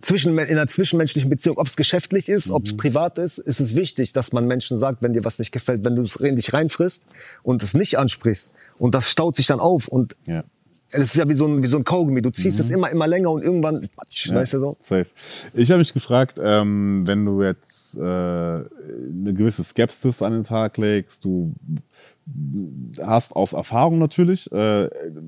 zwischen, in einer zwischenmenschlichen Beziehung, ob es geschäftlich ist, ob es privat ist, ist es wichtig, dass man Menschen sagt, wenn dir was nicht gefällt, wenn du es in dich reinfrisst und es nicht ansprichst und das staut sich dann auf und Ja. Es ist ja wie so ein, wie so ein Kaugummi. Du ziehst es immer, immer länger und irgendwann, patsch, Ja, weißt du so? Safe. Ich habe mich gefragt, ähm, wenn du jetzt äh, eine gewisse Skepsis an den Tag legst, du hast aus Erfahrung natürlich äh,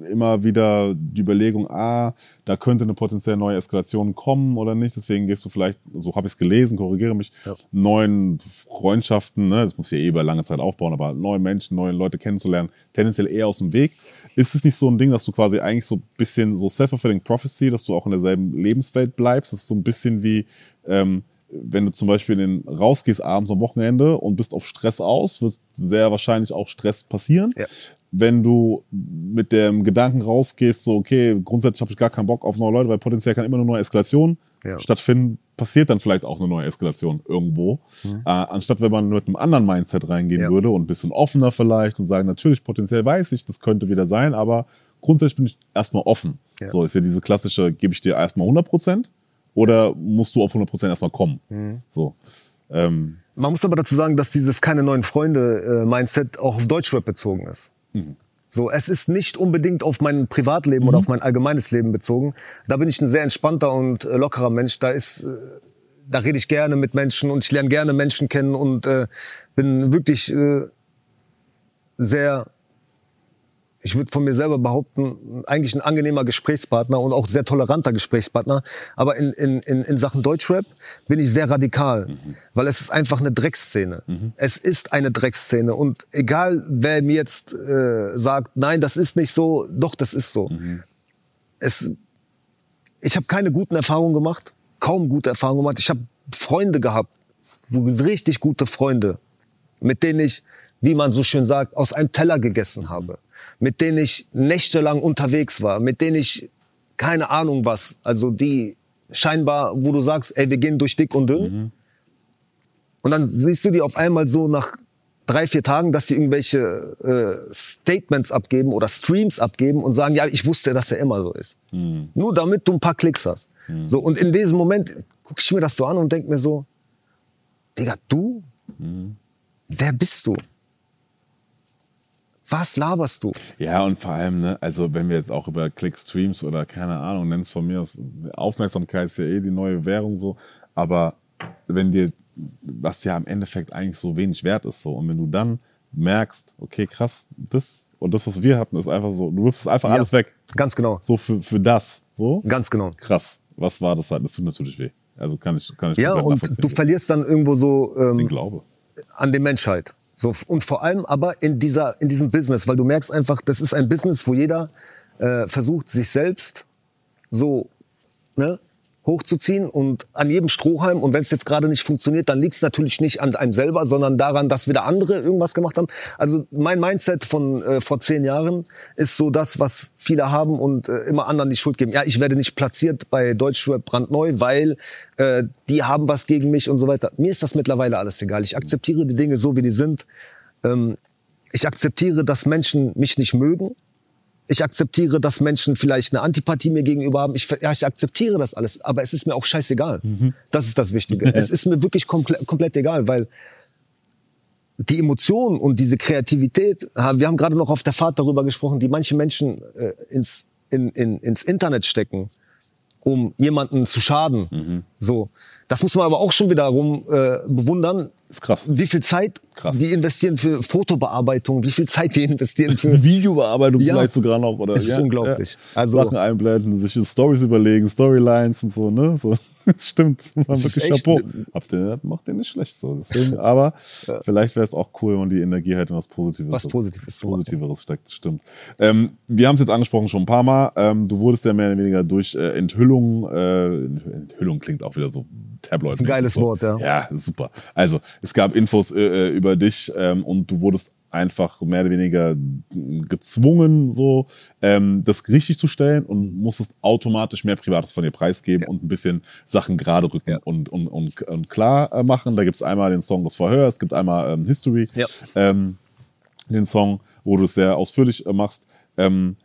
immer wieder die Überlegung, ah, da könnte eine potenziell neue Eskalation kommen oder nicht. Deswegen gehst du vielleicht, so habe ich es gelesen, korrigiere mich, neuen Freundschaften, ne, das muss ja eh über lange Zeit aufbauen, aber neue Menschen, neue Leute kennenzulernen, tendenziell eher aus dem Weg. Ist es nicht so ein Ding, dass du quasi eigentlich so ein bisschen so self-fulfilling prophecy, dass du auch in derselben Lebenswelt bleibst? Das ist so ein bisschen wie, ähm, wenn du zum Beispiel in den, rausgehst abends am Wochenende und bist auf Stress aus, wird sehr wahrscheinlich auch Stress passieren. Ja. Wenn du mit dem Gedanken rausgehst, so, okay, grundsätzlich habe ich gar keinen Bock auf neue Leute, weil potenziell kann immer eine neue Eskalation Ja. stattfinden, passiert dann vielleicht auch eine neue Eskalation irgendwo. Äh, anstatt wenn man mit einem anderen Mindset reingehen Mhm. Ja. würde und ein bisschen offener vielleicht und sagen, natürlich, potenziell weiß ich, das könnte wieder sein, aber grundsätzlich bin ich erstmal offen. Ja. So ist ja diese klassische, gebe ich dir erstmal 100 Prozent oder musst du auf 100 Prozent erstmal kommen? Mhm. So. Ähm, Man muss aber dazu sagen, dass dieses keine neuen Freunde-Mindset auch auf Deutschrap bezogen ist. So, es ist nicht unbedingt auf mein Privatleben oder auf mein allgemeines Leben bezogen. Da bin ich ein sehr entspannter und äh, lockerer Mensch. Da ist, äh, da rede ich gerne mit Menschen und ich lerne gerne Menschen kennen und äh, bin wirklich äh, sehr, ich würde von mir selber behaupten, eigentlich ein angenehmer Gesprächspartner und auch sehr toleranter Gesprächspartner. Aber in, in, in, in Sachen Deutschrap bin ich sehr radikal, weil es ist einfach eine Drecksszene. Es ist eine Drecksszene und egal wer mir jetzt äh, sagt, nein, das ist nicht so, doch, das ist so. Es, ich habe keine guten Erfahrungen gemacht, kaum gute Erfahrungen gemacht. Ich habe Freunde gehabt, richtig gute Freunde, mit denen ich, wie man so schön sagt, aus einem Teller gegessen habe, mit denen ich nächtelang unterwegs war, mit denen ich keine Ahnung was, also die scheinbar, wo du sagst, ey, wir gehen durch dick und dünn. Und dann siehst du die auf einmal so nach drei, vier Tagen, dass sie irgendwelche äh, Statements abgeben oder Streams abgeben und sagen, ja, ich wusste, dass er immer so ist. Nur damit du ein paar Klicks hast. So, und in diesem Moment gucke ich mir das so an und denk mir so, Digga, du? Wer bist du? Was laberst du? Ja, und vor allem, ne, also wenn wir jetzt auch über Clickstreams oder keine Ahnung, nenn's von mir aus, Aufmerksamkeit ist ja eh die neue Währung so, aber wenn dir, was ja im Endeffekt eigentlich so wenig wert ist so, und wenn du dann merkst, okay, krass, das und das, was wir hatten, ist einfach so, du wirfst einfach Ja. alles weg, Ganz genau. so für, für das, so, Ganz genau. krass, was war das halt, das tut natürlich weh. Also kann ich, kann ich Ja, und du verlierst dann irgendwo so den ähm, Glaube. an die Menschheit. So, und vor allem aber in, dieser, in diesem Business, weil du merkst einfach, das ist ein Business, wo jeder äh, versucht, sich selbst so ne, hochzuziehen und an jedem Strohhalm. Und wenn es jetzt gerade nicht funktioniert, dann liegt es natürlich nicht an einem selber, sondern daran, dass wieder andere irgendwas gemacht haben. Also mein Mindset von äh, vor zehn Jahren ist so das, was viele haben und äh, immer anderen die Schuld geben. Ja, ich werde nicht platziert bei Deutschrap brandneu, weil äh, die haben was gegen mich und so weiter. Mir ist das mittlerweile alles egal. Ich akzeptiere die Dinge so, wie die sind. Ähm, ich akzeptiere, dass Menschen mich nicht mögen ich akzeptiere, dass Menschen vielleicht eine Antipathie mir gegenüber haben. Ich, ja, ich akzeptiere das alles, aber es ist mir auch scheißegal. Mhm. Das ist das Wichtige. es *laughs* ist mir wirklich komple komplett egal, weil die Emotionen und diese Kreativität, wir haben gerade noch auf der Fahrt darüber gesprochen, die manche Menschen äh, ins, in, in, ins Internet stecken, um jemanden zu schaden. Mhm. So, das muss man aber auch schon wiederum äh, bewundern. Ist krass. Wie viel Zeit krass. die investieren für Fotobearbeitung, wie viel Zeit die investieren für *laughs* Videobearbeitung ja. vielleicht sogar noch oder ist ja, unglaublich. Ja. Also Sachen einblenden, sich Stories überlegen, Storylines und so, ne? So. *laughs* Das stimmt. Das war wirklich Chapeau. Habt ihr, macht den nicht schlecht so. *laughs* Deswegen, aber ja. vielleicht wäre es auch cool, wenn man die Energie halt in was Positives, was Positives, Positiveres steckt. Stimmt. Ähm, wir haben es jetzt angesprochen schon ein paar Mal. Ähm, du wurdest ja mehr oder weniger durch äh, Enthüllung, äh, Enthüllung klingt auch wieder so Tabloid. Das ist ein geiles so. Wort, ja. Ja, super. Also, es gab Infos äh, äh, über dich ähm, und du wurdest einfach mehr oder weniger gezwungen, so ähm, das richtig zu stellen und musstest automatisch mehr Privates von dir preisgeben ja. und ein bisschen Sachen gerade rücken ja. und, und, und, und klar äh, machen. Da gibt's einmal den Song Das Verhör, es gibt einmal ähm, History, ja. ähm, den Song, wo du es sehr ausführlich äh, machst. Ähm,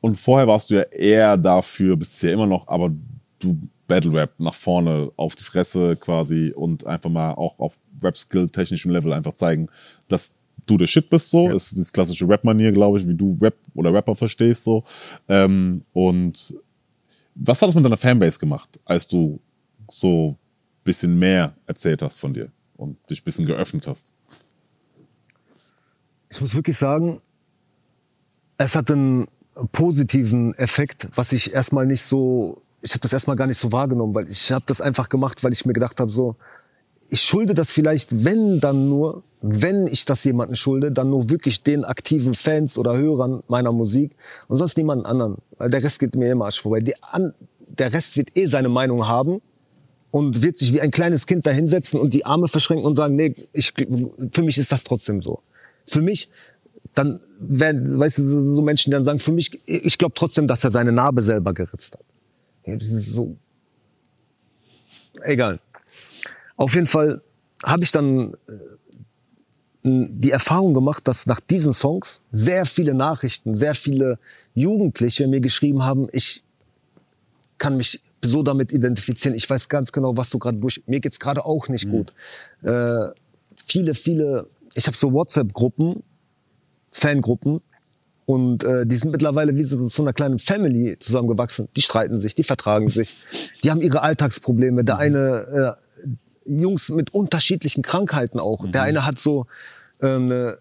und vorher warst du ja eher dafür, bist ja immer noch, aber du Battle Rap nach vorne auf die Fresse quasi und einfach mal auch auf Rap-Skill-technischem Level einfach zeigen, dass du der Shit bist so. Ja. ist das klassische Rap-Manier, glaube ich, wie du Rap oder Rapper verstehst so. Ähm, und was hat das mit deiner Fanbase gemacht, als du so bisschen mehr erzählt hast von dir und dich bisschen geöffnet hast? Ich muss wirklich sagen, es hat einen positiven Effekt, was ich erstmal nicht so ich habe das erstmal gar nicht so wahrgenommen, weil ich habe das einfach gemacht, weil ich mir gedacht habe, so, ich schulde das vielleicht, wenn dann nur, wenn ich das jemanden schulde, dann nur wirklich den aktiven Fans oder Hörern meiner Musik und sonst niemanden anderen. Der Rest geht mir immer Arsch vorbei. Die an, der Rest wird eh seine Meinung haben und wird sich wie ein kleines Kind da hinsetzen und die Arme verschränken und sagen, nee, ich, für mich ist das trotzdem so. Für mich, dann werden, weißt du, so Menschen, die dann sagen, für mich, ich glaube trotzdem, dass er seine Narbe selber geritzt hat. So. Egal. Auf jeden Fall habe ich dann äh, die Erfahrung gemacht, dass nach diesen Songs sehr viele Nachrichten, sehr viele Jugendliche mir geschrieben haben, ich kann mich so damit identifizieren. Ich weiß ganz genau, was du gerade durch. Mir geht's gerade auch nicht mhm. gut. Äh, viele, viele. Ich habe so WhatsApp-Gruppen, Fangruppen, und äh, die sind mittlerweile wie so zu einer kleinen Family zusammengewachsen. Die streiten sich, die vertragen sich, die haben ihre Alltagsprobleme. Der eine äh, Jungs mit unterschiedlichen Krankheiten auch. Mhm. Der eine hat so äh, eine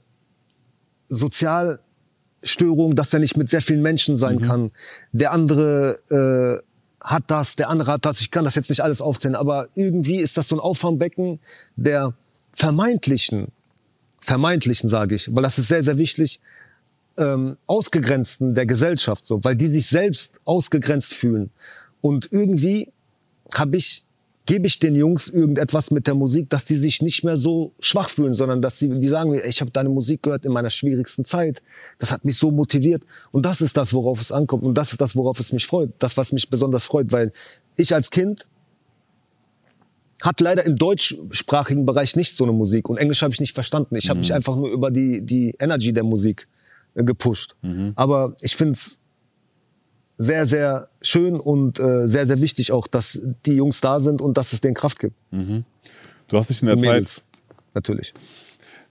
Sozialstörung, dass er nicht mit sehr vielen Menschen sein mhm. kann. Der andere äh, hat das, der andere hat das. Ich kann das jetzt nicht alles aufzählen, aber irgendwie ist das so ein Auffangbecken der vermeintlichen, vermeintlichen sage ich, weil das ist sehr, sehr wichtig, ähm, Ausgegrenzten der Gesellschaft, so, weil die sich selbst ausgegrenzt fühlen. Und irgendwie habe ich gebe ich den Jungs irgendetwas mit der Musik, dass die sich nicht mehr so schwach fühlen, sondern dass sie die sagen, ich habe deine Musik gehört in meiner schwierigsten Zeit. Das hat mich so motiviert und das ist das, worauf es ankommt und das ist das, worauf es mich freut, das was mich besonders freut, weil ich als Kind hat leider im deutschsprachigen Bereich nicht so eine Musik und Englisch habe ich nicht verstanden. Ich habe mich mhm. einfach nur über die die Energy der Musik gepusht. Mhm. Aber ich finde es sehr, sehr schön und äh, sehr, sehr wichtig auch, dass die Jungs da sind und dass es denen Kraft gibt. Mhm. Du hast dich in der Mädels, Zeit natürlich.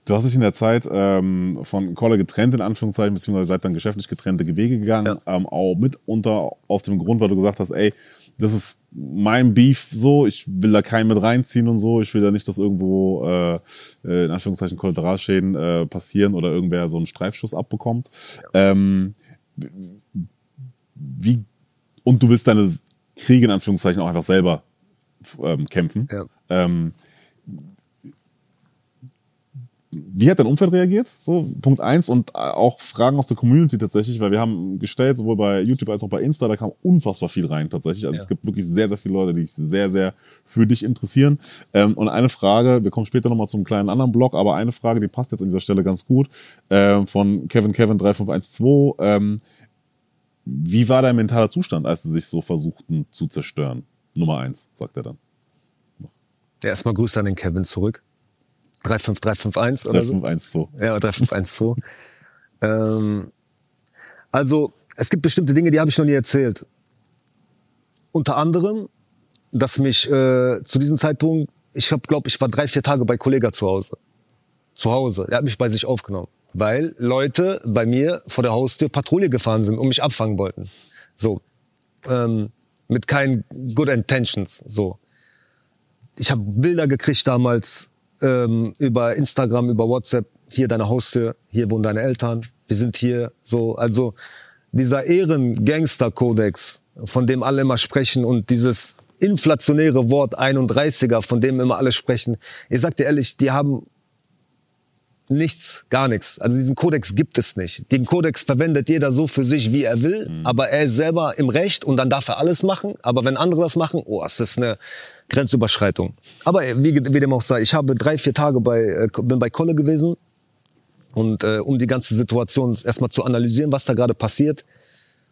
Du hast dich in der Zeit ähm, von Kolle getrennt, in Anführungszeichen, beziehungsweise seid dann geschäftlich getrennte Wege gegangen, ja. ähm, auch mitunter aus dem Grund, weil du gesagt hast, ey, das ist mein Beef so, ich will da keinen mit reinziehen und so, ich will da nicht, dass irgendwo äh, äh in Anführungszeichen Kollateralschäden äh, passieren oder irgendwer so einen Streifschuss abbekommt. Ja. Ähm, wie und du willst deine Kriege in Anführungszeichen auch einfach selber ähm, kämpfen. Ja. Ähm, wie hat dein Umfeld reagiert? So, Punkt eins und äh, auch Fragen aus der Community tatsächlich, weil wir haben gestellt, sowohl bei YouTube als auch bei Insta, da kam unfassbar viel rein tatsächlich. Also Ja. es gibt wirklich sehr, sehr viele Leute, die sich sehr, sehr für dich interessieren. Ähm, und eine Frage, wir kommen später nochmal zum kleinen anderen Blog, aber eine Frage, die passt jetzt an dieser Stelle ganz gut, ähm, von Kevin Kevin 3512. Ähm, wie war dein mentaler Zustand, als sie sich so versuchten zu zerstören? Nummer eins, sagt er dann. Ja, erstmal Grüße an den Kevin zurück. 35351 oder so. 3512. Ja, 3512. ähm, also, es gibt bestimmte Dinge, die habe ich noch nie erzählt. Unter anderem, dass mich äh, zu diesem Zeitpunkt, ich habe, glaube ich, war drei, vier Tage bei Kollega zu Hause. Zu Hause. Er hat mich bei sich aufgenommen. Weil Leute bei mir vor der Haustür Patrouille gefahren sind und mich abfangen wollten. So. Ähm, mit keinen good intentions. So. Ich habe Bilder gekriegt damals ähm, über Instagram, über WhatsApp. Hier deine Haustür, hier wohnen deine Eltern, wir sind hier. So, also dieser Ehren-Gangster-Kodex, von dem alle immer sprechen und dieses inflationäre Wort 31er, von dem immer alle sprechen. Ich sag dir ehrlich, die haben nichts, gar nichts. Also diesen Kodex gibt es nicht. Den Kodex verwendet jeder so für sich, wie er will, aber er ist selber im Recht und dann darf er alles machen. Aber wenn andere das machen, oh, es ist eine Grenzüberschreitung. Aber wie, wie dem auch sei, ich habe drei, vier Tage bei, äh, bin bei Kolle gewesen und äh, um die ganze Situation erstmal zu analysieren, was da gerade passiert.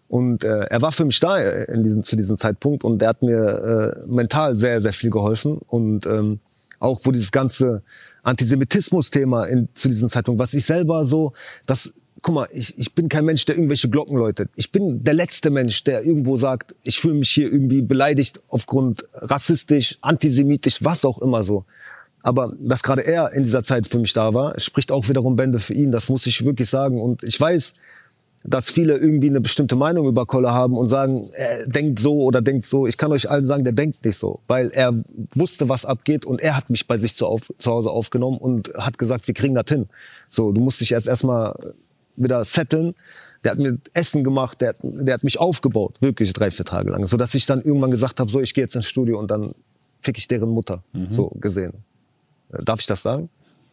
Und äh, er war für mich da äh, in diesem, zu diesem Zeitpunkt und er hat mir äh, mental sehr, sehr viel geholfen. Und ähm, auch wo dieses ganze Antisemitismus-Thema in, zu diesem Zeitpunkt, was ich selber so, das, guck mal, ich, ich bin kein Mensch, der irgendwelche Glocken läutet. Ich bin der letzte Mensch, der irgendwo sagt, ich fühle mich hier irgendwie beleidigt aufgrund rassistisch, antisemitisch, was auch immer so. Aber dass gerade er in dieser Zeit für mich da war, spricht auch wiederum Bände für ihn. Das muss ich wirklich sagen. Und ich weiß, dass viele irgendwie eine bestimmte Meinung über Kolle haben und sagen, er denkt so oder denkt so. Ich kann euch allen sagen, der denkt nicht so, weil er wusste, was abgeht und er hat mich bei sich zu, auf, zu Hause aufgenommen und hat gesagt, wir kriegen das hin. So, du musst dich jetzt erstmal wieder setteln. Der hat mir Essen gemacht, der, hat- der hat mich aufgebaut, wirklich drei, vier Tage lang, so dass ich dann irgendwann gesagt habe, so, ich gehe jetzt ins Studio und dann fick ich deren Mutter, so gesehen. Äh, Darf ich das sagen?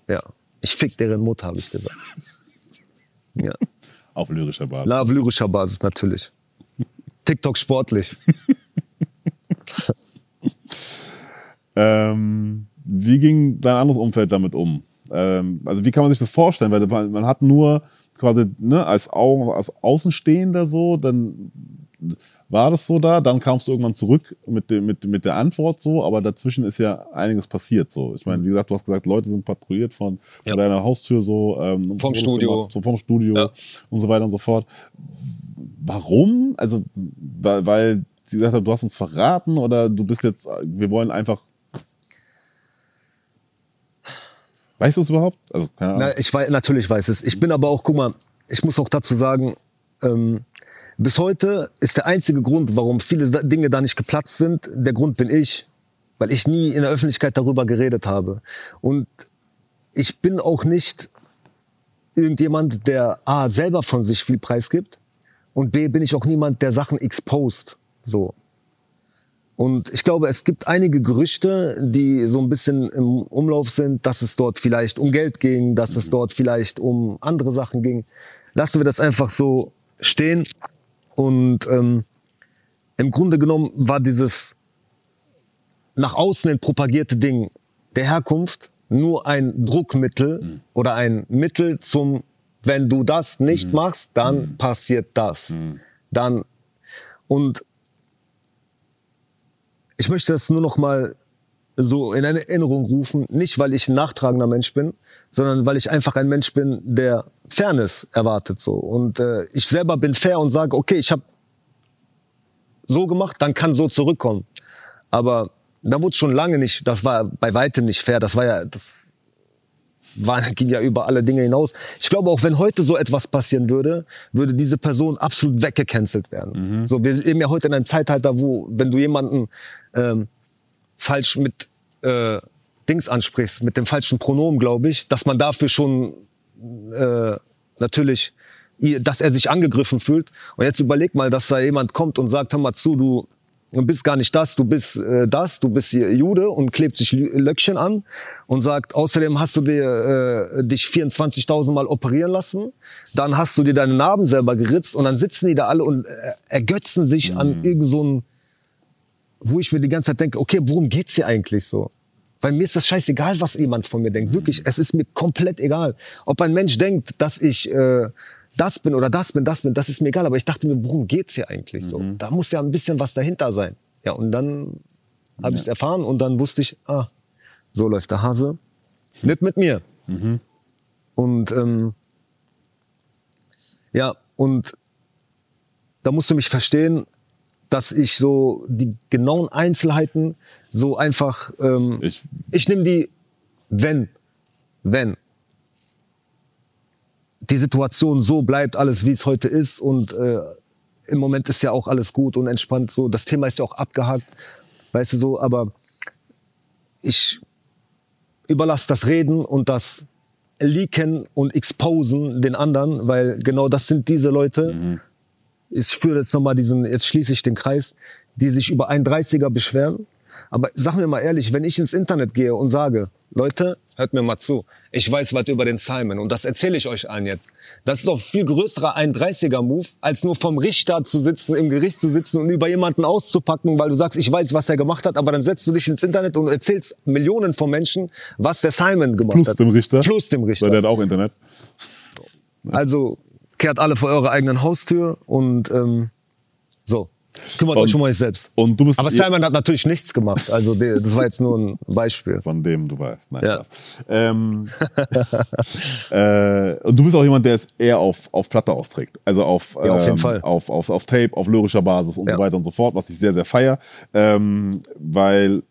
Ja. Ich fick deren Mutter, habe ich gesagt. *laughs* Ja. Auf lyrischer Basis. Na, auf lyrischer Basis natürlich. *laughs* TikTok sportlich. *laughs* Ähm, wie ging dein anderes Umfeld damit um? Ähm, also wie kann man sich das vorstellen? Weil man, hat nur quasi ne, als, Augen, als Außenstehender so, dann war das so da, dann kamst du irgendwann zurück mit, dem, mit, mit der Antwort so, aber dazwischen ist ja einiges passiert so. Ich meine, wie gesagt, du hast gesagt, Leute sind patrouilliert von, Ja. von deiner Haustür so, ähm, Vom Studio. gemacht, so vom Studio Ja. und so weiter und so fort. Warum? Also, weil, weil sie gesagt hat, du hast uns verraten oder du bist jetzt, wir wollen einfach Weißt du es überhaupt? Also, keine Ahnung. Na, ich weiß, natürlich weiß es. Ich bin aber auch, guck mal, ich muss auch dazu sagen, ähm, bis heute ist der einzige Grund, warum viele Dinge da nicht geplatzt sind, der Grund bin ich, weil ich nie in der Öffentlichkeit darüber geredet habe. Und ich bin auch nicht irgendjemand, der A, selber von sich viel preisgibt und B, bin ich auch niemand, der Sachen exposed. So. Und ich glaube, es gibt einige Gerüchte, die so ein bisschen im Umlauf sind, dass es dort vielleicht um Geld ging, dass es dort vielleicht um andere Sachen ging. Lassen wir das einfach so stehen. Und ähm, im Grunde genommen war dieses nach außen hin propagierte Ding der Herkunft nur ein Druckmittel oder ein Mittel zum, wenn du das nicht machst, dann passiert das. Dann und ich möchte das nur noch mal so in eine Erinnerung rufen, nicht weil ich ein nachtragender Mensch bin, sondern weil ich einfach ein Mensch bin, der Fairness erwartet so und äh, ich selber bin fair und sage, okay, ich habe so gemacht, dann kann so zurückkommen. Aber da wurde schon lange nicht, das war bei weitem nicht fair, das war ja das war, *laughs* ging ja über alle Dinge hinaus. Ich glaube, auch wenn heute so etwas passieren würde, würde diese Person absolut weggecancelt werden. So, wir leben ja heute in einem Zeitalter, wo, wenn du jemanden ähm, falsch mit äh, Dings ansprichst, mit dem falschen Pronomen, glaube ich, dass man dafür schon äh, natürlich, dass er sich angegriffen fühlt. Und jetzt überleg mal, dass da jemand kommt und sagt, hör mal zu, du bist gar nicht das, du bist äh, das, du bist Jude und klebt sich Löckchen an und sagt, außerdem hast du dir äh, dich 24.000 Mal operieren lassen, dann hast du dir deine Narben selber geritzt und dann sitzen die da alle und äh, ergötzen sich an irgend so wo ich mir die ganze Zeit denke, okay, worum geht's hier eigentlich so? Weil mir ist das scheißegal, was jemand von mir denkt. Wirklich, es ist mir komplett egal. Ob ein Mensch denkt, dass ich äh, das bin oder das bin, das bin, das ist mir egal. Aber ich dachte mir, worum geht's hier eigentlich so? Da muss ja ein bisschen was dahinter sein. Ja, und dann habe ich es erfahren und dann wusste ich, ah, so läuft der Hase. Nicht mit mir. Und ähm, ja, und da musst du mich verstehen, dass ich so die genauen Einzelheiten so einfach, ähm, Ich- ich, nehme die, wenn, wenn die Situation so bleibt, alles wie es heute ist und äh, im Moment ist ja auch alles gut und entspannt so, das Thema ist ja auch abgehakt, weißt du so, aber ich überlasse das Reden und das Leaken und Exposen den anderen, weil genau das sind diese Leute, ich führe jetzt nochmal diesen, jetzt schließe ich den Kreis, die sich über ein 30er beschweren. Aber sag mir mal ehrlich, wenn ich ins Internet gehe und sage, Leute, hört mir mal zu, ich weiß was über den Simon und das erzähle ich euch allen jetzt. Das ist doch viel größerer 31er-Move, als nur vom Richter zu sitzen, im Gericht zu sitzen und über jemanden auszupacken, weil du sagst, ich weiß, was er gemacht hat, aber dann setzt du dich ins Internet und erzählst Millionen von Menschen, was der Simon gemacht Plus hat. dem Richter. Plus dem Richter. Weil der hat auch Internet. Also kehrt alle vor eure eigenen Haustür und ähm, so. Kümmert Und- euch um euch selbst. Und du bist Aber Simon hat natürlich nichts gemacht. Also das war jetzt nur ein Beispiel. von dem du weißt. Nein, Ja. Ähm, *laughs* äh, und du bist auch jemand, der es eher auf, auf Platte austrägt. Also auf, Ja, auf jeden ähm, Fall. auf, auf, auf Tape, auf lyrischer Basis und Ja. so weiter und so fort, was ich sehr, sehr feier. Ähm, weil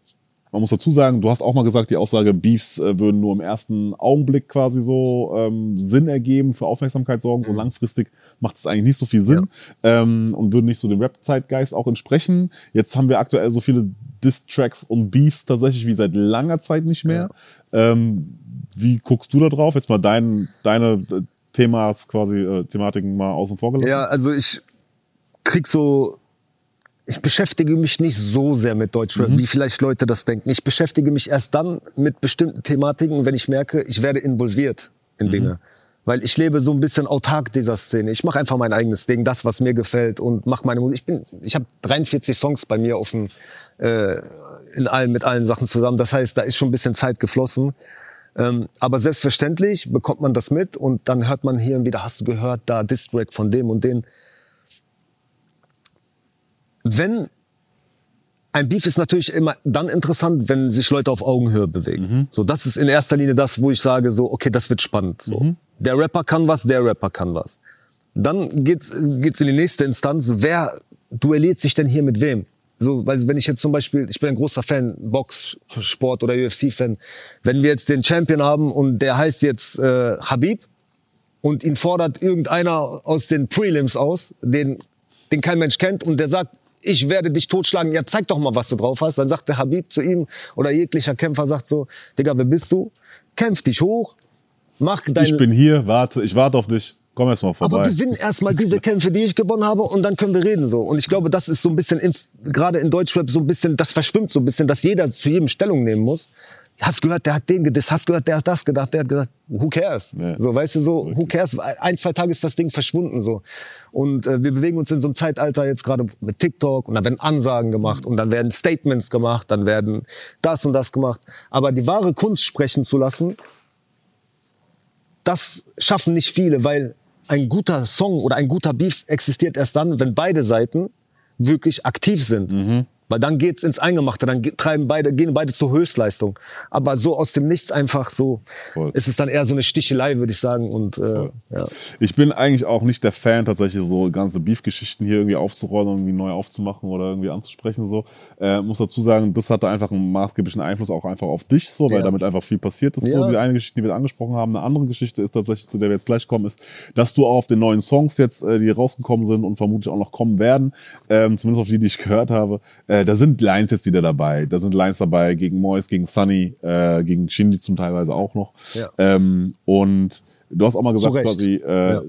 man muss dazu sagen, du hast auch mal gesagt, die Aussage, Beefs äh, würden nur im ersten Augenblick quasi so ähm, Sinn ergeben, für Aufmerksamkeit sorgen. Mhm. So langfristig macht es eigentlich nicht so viel Sinn ähm, und würden nicht so dem Rap-Zeitgeist auch entsprechen. Jetzt haben wir aktuell so viele Diss-Tracks und Beefs tatsächlich wie seit langer Zeit nicht mehr. Ähm, wie guckst du da drauf? Jetzt mal dein, deine äh, Themas quasi, äh, Thematiken mal außen vor gelassen. Ja, also ich krieg so, ich beschäftige mich nicht so sehr mit Deutschrap, wie vielleicht Leute das denken. Ich beschäftige mich erst dann mit bestimmten Thematiken, wenn ich merke, ich werde involviert in Dinge. Weil ich lebe so ein bisschen autark dieser Szene. Ich mache einfach mein eigenes Ding, das, was mir gefällt und mache meine Musik. Ich bin, ich habe 43 Songs bei mir auf dem, äh, in allen, mit allen Sachen zusammen. Das heißt, da ist schon ein bisschen Zeit geflossen. Ähm, aber selbstverständlich bekommt man das mit und dann hört man hier und wieder, hast du gehört, da Distrack von dem und den. Wenn ein Beef ist natürlich immer dann interessant, wenn sich Leute auf Augenhöhe bewegen. So, das ist in erster Linie das, wo ich sage, so, okay, das wird spannend. So. Der Rapper kann was, der Rapper kann was. Dann geht's, geht's in die nächste Instanz. Wer duelliert sich denn hier mit wem? So, weil wenn ich jetzt zum Beispiel, ich bin ein großer Fan, Box, Sport oder UFC-Fan. Wenn wir jetzt den Champion haben und der heißt jetzt äh, Habib und ihn fordert irgendeiner aus den Prelims aus, den, den kein Mensch kennt und der sagt, ich werde dich totschlagen, ja zeig doch mal, was du drauf hast. Dann sagt der Habib zu ihm oder jeglicher Kämpfer sagt so, Digga, wer bist du? Kämpf dich hoch, mach deine... Ich bin hier, warte, ich warte auf dich. Komm erst mal vorbei. Aber gewinn erstmal diese Kämpfe, die ich gewonnen habe, und dann können wir reden so. Und ich glaube, das ist so ein bisschen, in, gerade in Deutschrap so ein bisschen, das verschwimmt so ein bisschen, dass jeder zu jedem Stellung nehmen muss. Hast gehört, der hat den gedisst, hast gehört, der hat das gedacht, der hat gesagt, who cares? Ja. So, weißt du, so, who cares? Ein, zwei Tage ist das Ding verschwunden, so. Und äh, wir bewegen uns in so einem Zeitalter jetzt gerade mit TikTok und da werden Ansagen gemacht und dann werden Statements gemacht, dann werden das und das gemacht. Aber die wahre Kunst sprechen zu lassen, das schaffen nicht viele, weil ein guter Song oder ein guter Beef existiert erst dann, wenn beide Seiten wirklich aktiv sind. Mhm. Weil dann geht's ins Eingemachte, dann treiben beide, gehen beide zur Höchstleistung. Aber so aus dem Nichts einfach so, Voll. ist es dann eher so eine Stichelei, würde ich sagen. Und äh, ja. Ich bin eigentlich auch nicht der Fan, tatsächlich so ganze Beef-Geschichten hier irgendwie aufzurollen irgendwie neu aufzumachen oder irgendwie anzusprechen. So äh, muss dazu sagen, das hatte einfach einen maßgeblichen Einfluss auch einfach auf dich, so, weil Ja. damit einfach viel passiert ist. Ja. So die eine Geschichte, die wir angesprochen haben, eine andere Geschichte ist tatsächlich, zu der wir jetzt gleich kommen, ist, dass du auch auf den neuen Songs jetzt, äh, die rausgekommen sind und vermutlich auch noch kommen werden, ähm, zumindest auf die, die ich gehört habe, äh, da sind Lines jetzt wieder dabei. Da sind Lines dabei gegen Mois, gegen Sunny, äh, gegen Shindy zum Teilweise auch noch. Ja. Ähm, und du hast auch mal gesagt, quasi, äh, Ja.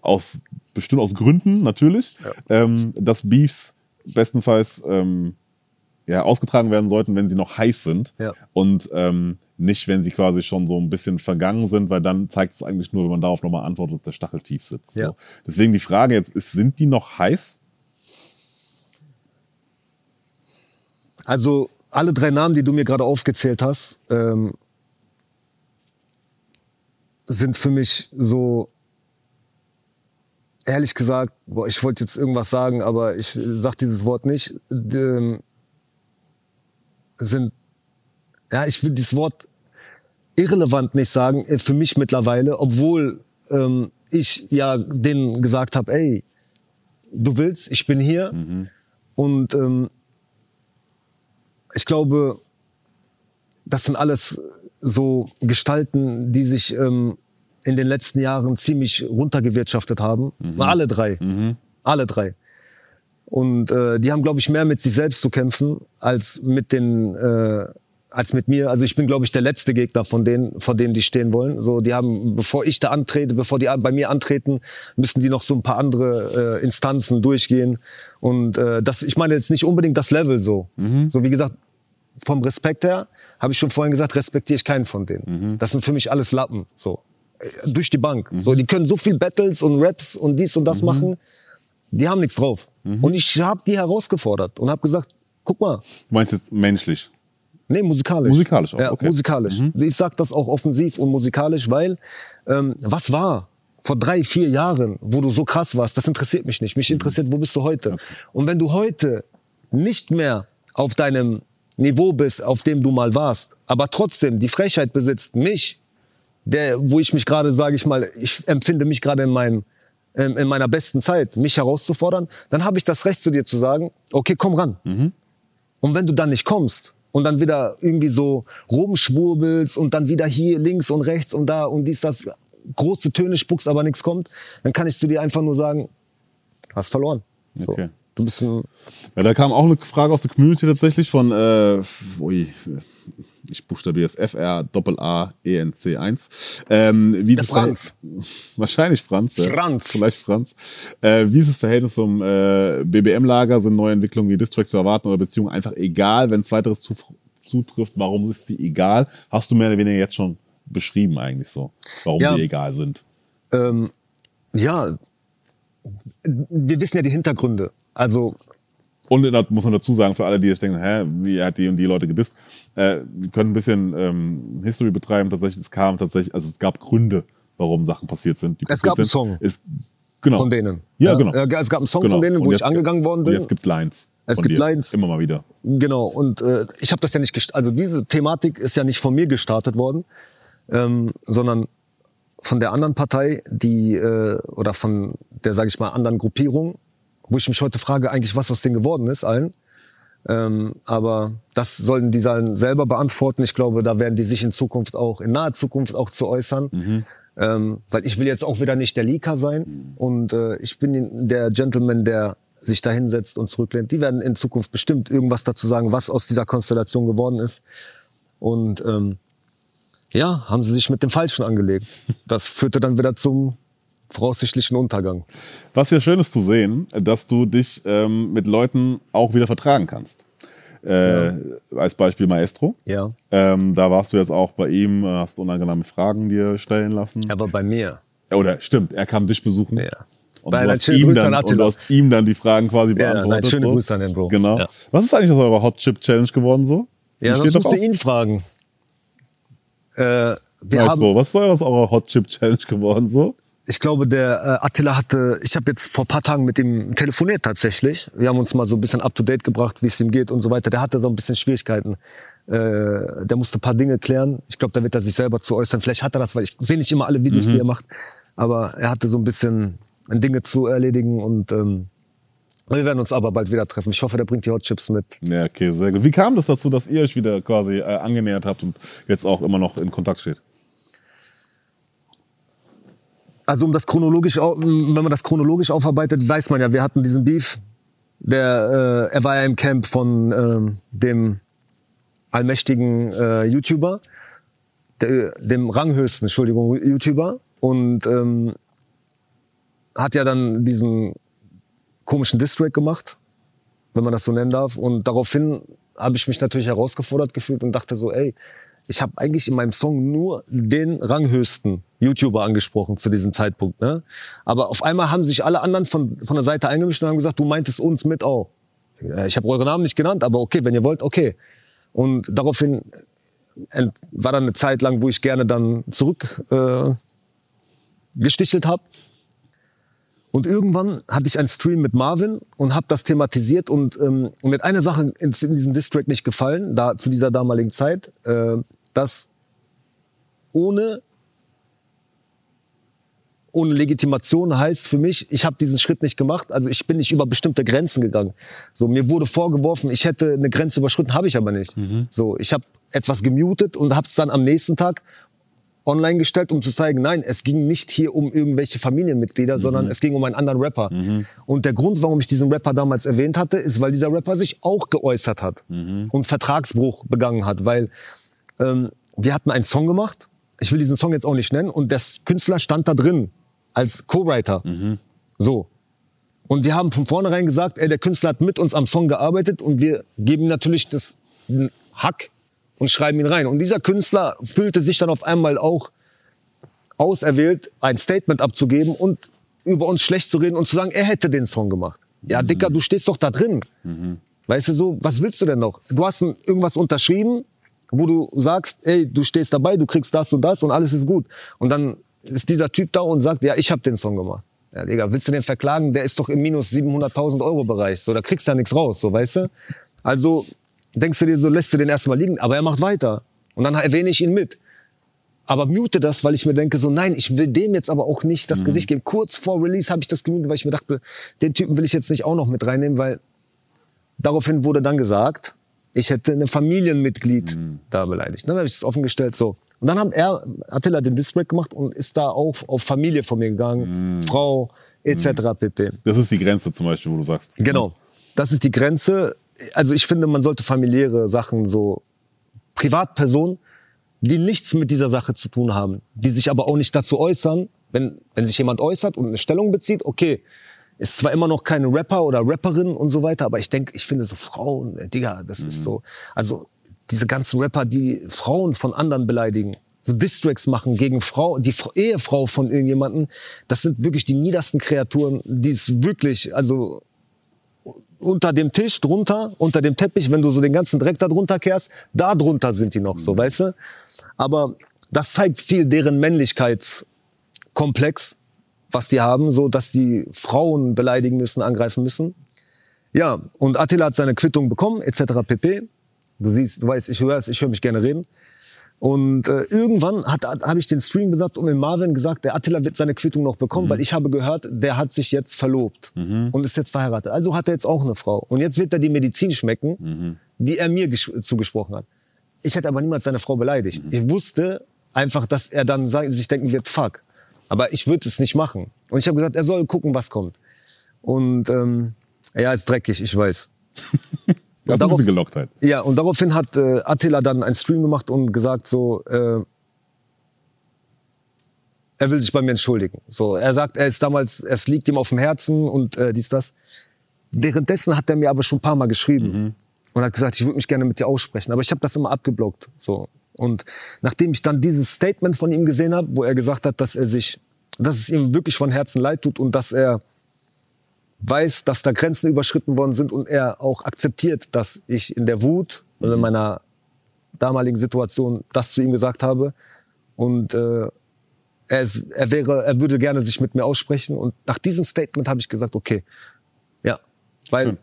aus bestimmt aus Gründen natürlich, ähm, dass Beefs bestenfalls ähm, ja, ausgetragen werden sollten, wenn sie noch heiß sind Ja. und ähm, nicht, wenn sie quasi schon so ein bisschen vergangen sind, weil dann zeigt es eigentlich nur, wenn man darauf nochmal antwortet, dass der Stachel tief sitzt. Ja. So. Deswegen die Frage jetzt ist, sind die noch heiß? Also alle drei Namen, die du mir gerade aufgezählt hast, ähm, sind für mich so ehrlich gesagt, boah, ich wollte jetzt irgendwas sagen, aber ich äh, sag dieses Wort nicht. Ähm, sind ja, ich will dieses Wort irrelevant nicht sagen äh, für mich mittlerweile, obwohl ähm, ich ja denen gesagt habe, ey, du willst, ich bin hier und ähm, ich glaube, das sind alles so Gestalten, die sich ähm, in den letzten Jahren ziemlich runtergewirtschaftet haben. Alle drei. Alle drei. Und äh, die haben, glaube ich, mehr mit sich selbst zu kämpfen als mit den äh, als mit mir. Also ich bin, glaube ich, der letzte Gegner von denen, vor denen die stehen wollen. So, die haben, bevor ich da antrete, bevor die bei mir antreten, müssen die noch so ein paar andere äh, Instanzen durchgehen. Und äh, das, ich meine jetzt nicht unbedingt das Level so. So wie gesagt, vom Respekt her, habe ich schon vorhin gesagt, respektiere ich keinen von denen. Das sind für mich alles Lappen. So. Äh, Durch die Bank. So, die können so viel Battles und Raps und dies und das machen. Die haben nichts drauf. Und ich habe die herausgefordert und habe gesagt, guck mal, Du meinst jetzt menschlich? Nee, musikalisch. Musikalisch auch, ja, okay. Mhm. musikalisch. Ich sag das auch offensiv und musikalisch, weil ähm, was war vor drei, vier Jahren, wo du so krass warst, das interessiert mich nicht. Mich Mhm. interessiert, wo bist du heute? Und wenn du heute nicht mehr auf deinem Niveau bist, auf dem du mal warst, aber trotzdem die Frechheit besitzt, mich, der, wo ich mich gerade, sage ich mal, ich empfinde mich gerade in meinem ähm, in meiner besten Zeit, mich herauszufordern, dann habe ich das Recht zu dir zu sagen, okay, komm ran. Und wenn du dann nicht kommst und dann wieder irgendwie so rumschwurbelst und dann wieder hier links und rechts und da und dies, das, große Töne spuckst, aber nichts kommt, dann kann ich zu dir einfach nur sagen, hast verloren. So. Okay. Du bist ein, Ja, da kam auch eine Frage aus der Community tatsächlich von, äh, ui, ich buchstabiere es F-R Doppel A E N C 1. Ähm, wie Der das Franz. Wahrscheinlich Franz. Ja. Franz. Vielleicht Franz. Äh, wie ist das Verhältnis zum äh, BBM-Lager? Sind neue Entwicklungen wie Distracks zu erwarten oder Beziehungen einfach egal? Wenn es weiteres zu, zutrifft, warum ist sie egal? Hast du mehr oder weniger jetzt schon beschrieben eigentlich so, warum Ja. die egal sind? ähm, ja, wir wissen ja die Hintergründe. Also Und da muss man dazu sagen, für alle, die jetzt denken, hä, wie hat die und die Leute gedisst, äh, wir können ein bisschen ähm, History betreiben. Tatsächlich, es kam tatsächlich, also es gab Gründe, warum Sachen passiert sind. Es passiert gab einen. Song. Ist, genau. von denen. Ja, genau. Ja, es gab einen Song Genau. von denen, wo Und ich angegangen worden bin. jetzt gibt Lines. Es gibt dir. Lines. Immer mal wieder. Genau, und äh, ich habe das ja nicht also diese Thematik ist ja nicht von mir gestartet worden, ähm, sondern von der anderen Partei, die äh, oder von der, sage ich mal, anderen Gruppierung, wo ich mich heute frage, eigentlich was aus denen geworden ist, allen. Ähm, aber das sollen die dann selber beantworten. Ich glaube, da werden die sich in Zukunft auch, in naher Zukunft auch zu äußern. Ähm, weil ich will jetzt auch wieder nicht der Leaker sein. Und äh, ich bin der Gentleman, der sich da hinsetzt und zurücklehnt. Die werden in Zukunft bestimmt irgendwas dazu sagen, was aus dieser Konstellation geworden ist. Und ähm, ja, haben sie sich mit dem Falschen angelegt. Das führte dann wieder zum voraussichtlichen Untergang. Was ja schön ist zu sehen, dass du dich ähm, mit Leuten auch wieder vertragen kannst. Äh, Als Beispiel Maestro. Ja. Ähm, da warst du jetzt auch bei ihm, äh, hast unangenehme Fragen dir stellen lassen. Er war bei mir. Oder stimmt, er kam dich besuchen. Ja. Und, Nein, du hast ihm dann, an und du hast ihm dann die Fragen quasi Ja, beantwortet. nein, schöne so. Grüße an den Bro. Genau. Ja. Was ist eigentlich aus eurer Hot Chip Challenge geworden so? Die Ja, doch musst du ihn fragen. Äh, wir Maestro, haben, was ist aus eurer Hot Chip Challenge geworden so? ich glaube, der äh, Attila hatte, ich habe jetzt vor paar Tagen mit ihm telefoniert tatsächlich. Wir haben uns mal so ein bisschen up to date gebracht, wie es ihm geht und so weiter. Der hatte so ein bisschen Schwierigkeiten. Äh, der musste ein paar Dinge klären. Ich glaube, da wird er sich selber zu äußern. Vielleicht hat er das, weil ich sehe nicht immer alle Videos, die er macht. Aber er hatte so ein bisschen Dinge zu erledigen und ähm, wir werden uns aber bald wieder treffen. Ich hoffe, der bringt die Hot Chips mit. Ja, okay, sehr gut. Wie kam das dazu, dass ihr euch wieder quasi äh, angenähert habt und jetzt auch immer noch in Kontakt steht? Also um das chronologisch, wenn man das chronologisch aufarbeitet, weiß man ja, wir hatten diesen Beef. Der, äh, er war ja im Camp von ähm, dem allmächtigen äh, YouTuber, der, dem ranghöchsten, Entschuldigung, YouTuber und ähm, hat ja dann diesen komischen Distrack gemacht wenn man das so nennen darf. Und daraufhin habe ich mich natürlich herausgefordert gefühlt und dachte so, ey, ich habe eigentlich in meinem Song nur den ranghöchsten YouTuber angesprochen zu diesem Zeitpunkt. Ne? Aber auf einmal haben sich alle anderen von, von der Seite eingemischt und haben gesagt, du meintest uns mit auch. Ich habe eure Namen nicht genannt, aber okay, wenn ihr wollt, okay. Und daraufhin war dann eine Zeit lang, wo ich gerne dann zurück äh, gestichelt habe. Und irgendwann hatte ich einen Stream mit Marvin und habe das thematisiert und ähm, mit einer Sache in, in diesem Distrack nicht gefallen, da zu dieser damaligen Zeit, äh, dass ohne ohne Legitimation heißt für mich, ich habe diesen Schritt nicht gemacht, also ich bin nicht über bestimmte Grenzen gegangen. So mir wurde vorgeworfen, ich hätte eine Grenze überschritten, habe ich aber nicht. Mhm. So ich habe etwas gemutet und habe es dann am nächsten Tag online gestellt, um zu zeigen, nein, es ging nicht hier um irgendwelche Familienmitglieder, mhm. sondern es ging um einen anderen Rapper. Mhm. Und der Grund, warum ich diesen Rapper damals erwähnt hatte, ist, weil dieser Rapper sich auch geäußert hat mhm. und Vertragsbruch begangen hat, weil ähm, wir hatten einen Song gemacht. Ich will diesen Song jetzt auch nicht nennen und der Künstler stand da drin als Co-Writer. Mhm. So. Und wir haben von vornherein gesagt, ey, der Künstler hat mit uns am Song gearbeitet und wir geben natürlich das Hack und schreiben ihn rein. Und dieser Künstler fühlte sich dann auf einmal auch auserwählt, ein Statement abzugeben und über uns schlecht zu reden und zu sagen, er hätte den Song gemacht. Ja, mhm. Dicker, du stehst doch da drin. Mhm. Weißt du so, was willst du denn noch? Du hast irgendwas unterschrieben, wo du sagst, ey, du stehst dabei, du kriegst das und das und alles ist gut. Und dann ist dieser Typ da und sagt, ja, ich habe den Song gemacht. Ja, Digga, willst du den verklagen? Der ist doch im minus 700.000 Euro Bereich. So, da kriegst du ja nichts raus, so, weißt du? Also, denkst du dir so, lässt du den erstmal liegen, aber er macht weiter. Und dann erwähne ich ihn mit. Aber mute das, weil ich mir denke, so nein, ich will dem jetzt aber auch nicht das mhm. Gesicht geben. Kurz vor Release habe ich das gemutet, weil ich mir dachte, den Typen will ich jetzt nicht auch noch mit reinnehmen, weil daraufhin wurde dann gesagt, ich hätte ein Familienmitglied mhm. da beleidigt. Dann habe ich es offen gestellt, so. Und dann hat er, Attila den Distrack gemacht und ist da auch auf Familie von mir gegangen, mhm. Frau, etc. Mhm. pp. Das ist die Grenze zum Beispiel, wo du sagst. Genau. Das ist die Grenze also ich finde, man sollte familiäre Sachen so Privatpersonen, die nichts mit dieser Sache zu tun haben, die sich aber auch nicht dazu äußern, wenn, wenn sich jemand äußert und eine Stellung bezieht, okay, ist zwar immer noch keine Rapper oder Rapperin und so weiter, aber ich denke, ich finde so Frauen, äh, Digga, das mhm. ist so, also diese ganzen Rapper, die Frauen von anderen beleidigen, so Distracks machen gegen Frau, die Ehefrau von irgendjemanden, das sind wirklich die niedersten Kreaturen, die es wirklich, also unter dem Tisch drunter, unter dem Teppich, wenn du so den ganzen Dreck da drunter kehrst, da drunter sind die noch so, mhm. weißt du? Aber das zeigt viel deren Männlichkeitskomplex, was die haben, so dass die Frauen beleidigen müssen, angreifen müssen. Ja, und Attila hat seine Quittung bekommen, etc. pp. Du siehst, du weißt, ich höre ich höre mich gerne reden. Und äh, irgendwann habe ich den Stream gesagt und mit Marvin gesagt, der Attila wird seine Quittung noch bekommen, mhm. weil ich habe gehört, der hat sich jetzt verlobt mhm. und ist jetzt verheiratet. Also hat er jetzt auch eine Frau. Und jetzt wird er die Medizin schmecken, mhm. die er mir zugesprochen hat. Ich hätte aber niemals seine Frau beleidigt. Mhm. Ich wusste einfach, dass er dann sich denken wird, fuck. Aber ich würde es nicht machen. Und ich habe gesagt, er soll gucken, was kommt. Und ähm, ja, ist dreckig, ich weiß. *laughs* Das ist ein bisschen Gelocktheit. Ja, und daraufhin hat äh, Attila dann einen Stream gemacht und gesagt so, äh, er will sich bei mir entschuldigen. So, er sagt, er ist damals, es liegt ihm auf dem Herzen und äh, dies, das. Währenddessen hat er mir aber schon ein paar Mal geschrieben mhm. und hat gesagt, ich würde mich gerne mit dir aussprechen. Aber ich habe das immer abgeblockt. So. Und nachdem ich dann dieses Statement von ihm gesehen habe, wo er gesagt hat, dass er sich, dass es ihm wirklich von Herzen leid tut und dass er weiß, dass da Grenzen überschritten worden sind und er auch akzeptiert, dass ich in der Wut mhm. oder in meiner damaligen Situation das zu ihm gesagt habe und äh, er, ist, er wäre, er würde gerne sich mit mir aussprechen und nach diesem Statement habe ich gesagt, okay, ja, weil Schön.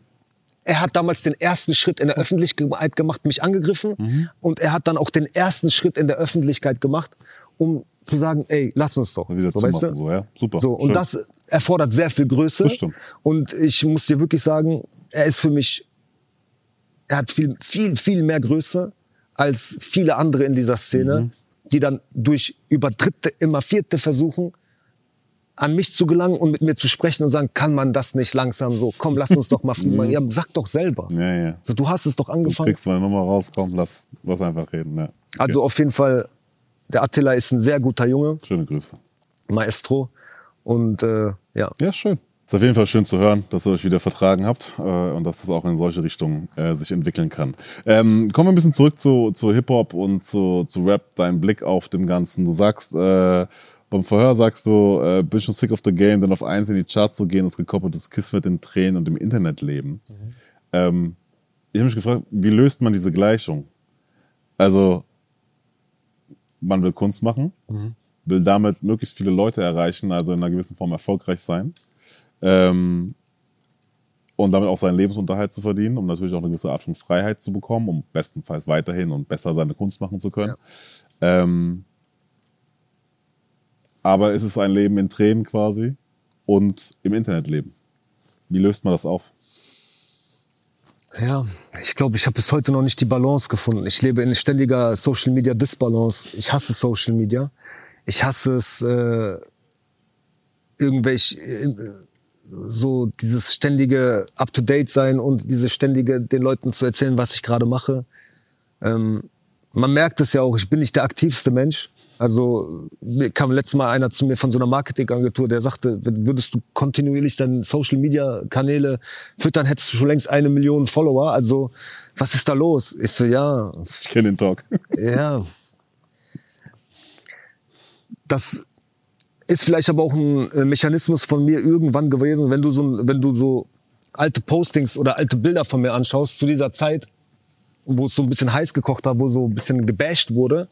er hat damals den ersten Schritt in der Öffentlichkeit gemacht, mich angegriffen mhm. und er hat dann auch den ersten Schritt in der Öffentlichkeit gemacht, um zu sagen, ey, lass uns doch. Wieder so, weißt du? so, ja. Super. So, und das erfordert sehr viel Größe. Das stimmt. Und ich muss dir wirklich sagen, er ist für mich, er hat viel, viel, viel mehr Größe als viele andere in dieser Szene, mhm. die dann durch über dritte, immer vierte versuchen, an mich zu gelangen und mit mir zu sprechen und sagen, kann man das nicht langsam so? Komm, lass uns doch mal *laughs* filmen. ja, sag doch selber. Ja, ja. So, du hast es doch angefangen. Du kriegst meine Nummer raus, komm, lass, lass einfach reden. Ja. Okay. Also auf jeden Fall der Attila ist ein sehr guter Junge. Schöne Grüße. Maestro. Und äh, ja. Ja, schön. Ist auf jeden Fall schön zu hören, dass ihr euch wieder vertragen habt äh, und dass das auch in solche Richtungen äh, sich entwickeln kann. Ähm, kommen wir ein bisschen zurück zu, zu Hip-Hop und zu, zu Rap, dein Blick auf dem Ganzen. Du sagst, äh, beim Verhör sagst du, äh, bin schon sick of the game, denn auf eins in die Charts zu gehen, ist gekoppeltes Kiss mit den Tränen und dem Internetleben. Mhm. Ähm, ich habe mich gefragt, wie löst man diese Gleichung? Also, man will Kunst machen, mhm. will damit möglichst viele Leute erreichen, also in einer gewissen Form erfolgreich sein ähm, und damit auch seinen Lebensunterhalt zu verdienen, um natürlich auch eine gewisse Art von Freiheit zu bekommen, um bestenfalls weiterhin und besser seine Kunst machen zu können. Ja. Ähm, aber es ist ein Leben in Tränen quasi und im Internet leben. Wie löst man das auf? Ja, ich glaube, ich habe bis heute noch nicht die Balance gefunden. Ich lebe in ständiger Social Media Disbalance. Ich hasse Social Media. Ich hasse es, äh, irgendwelche, äh, so dieses ständige Up-to-Date sein und diese ständige den Leuten zu erzählen, was ich gerade mache. Ähm, man merkt es ja auch, ich bin nicht der aktivste Mensch. Also kam letztes Mal einer zu mir von so einer Marketingagentur, der sagte, würdest du kontinuierlich deine Social Media Kanäle füttern, hättest du schon längst eine Million Follower. Also was ist da los? Ich so, ja. Ich kenne den Talk. Ja. Das ist vielleicht aber auch ein äh, Mechanismus von mir irgendwann gewesen, wenn du so, wenn du so alte Postings oder alte Bilder von mir anschaust zu dieser Zeit, wo es so ein bisschen heiß gekocht hat, wo so ein bisschen gebasht wurde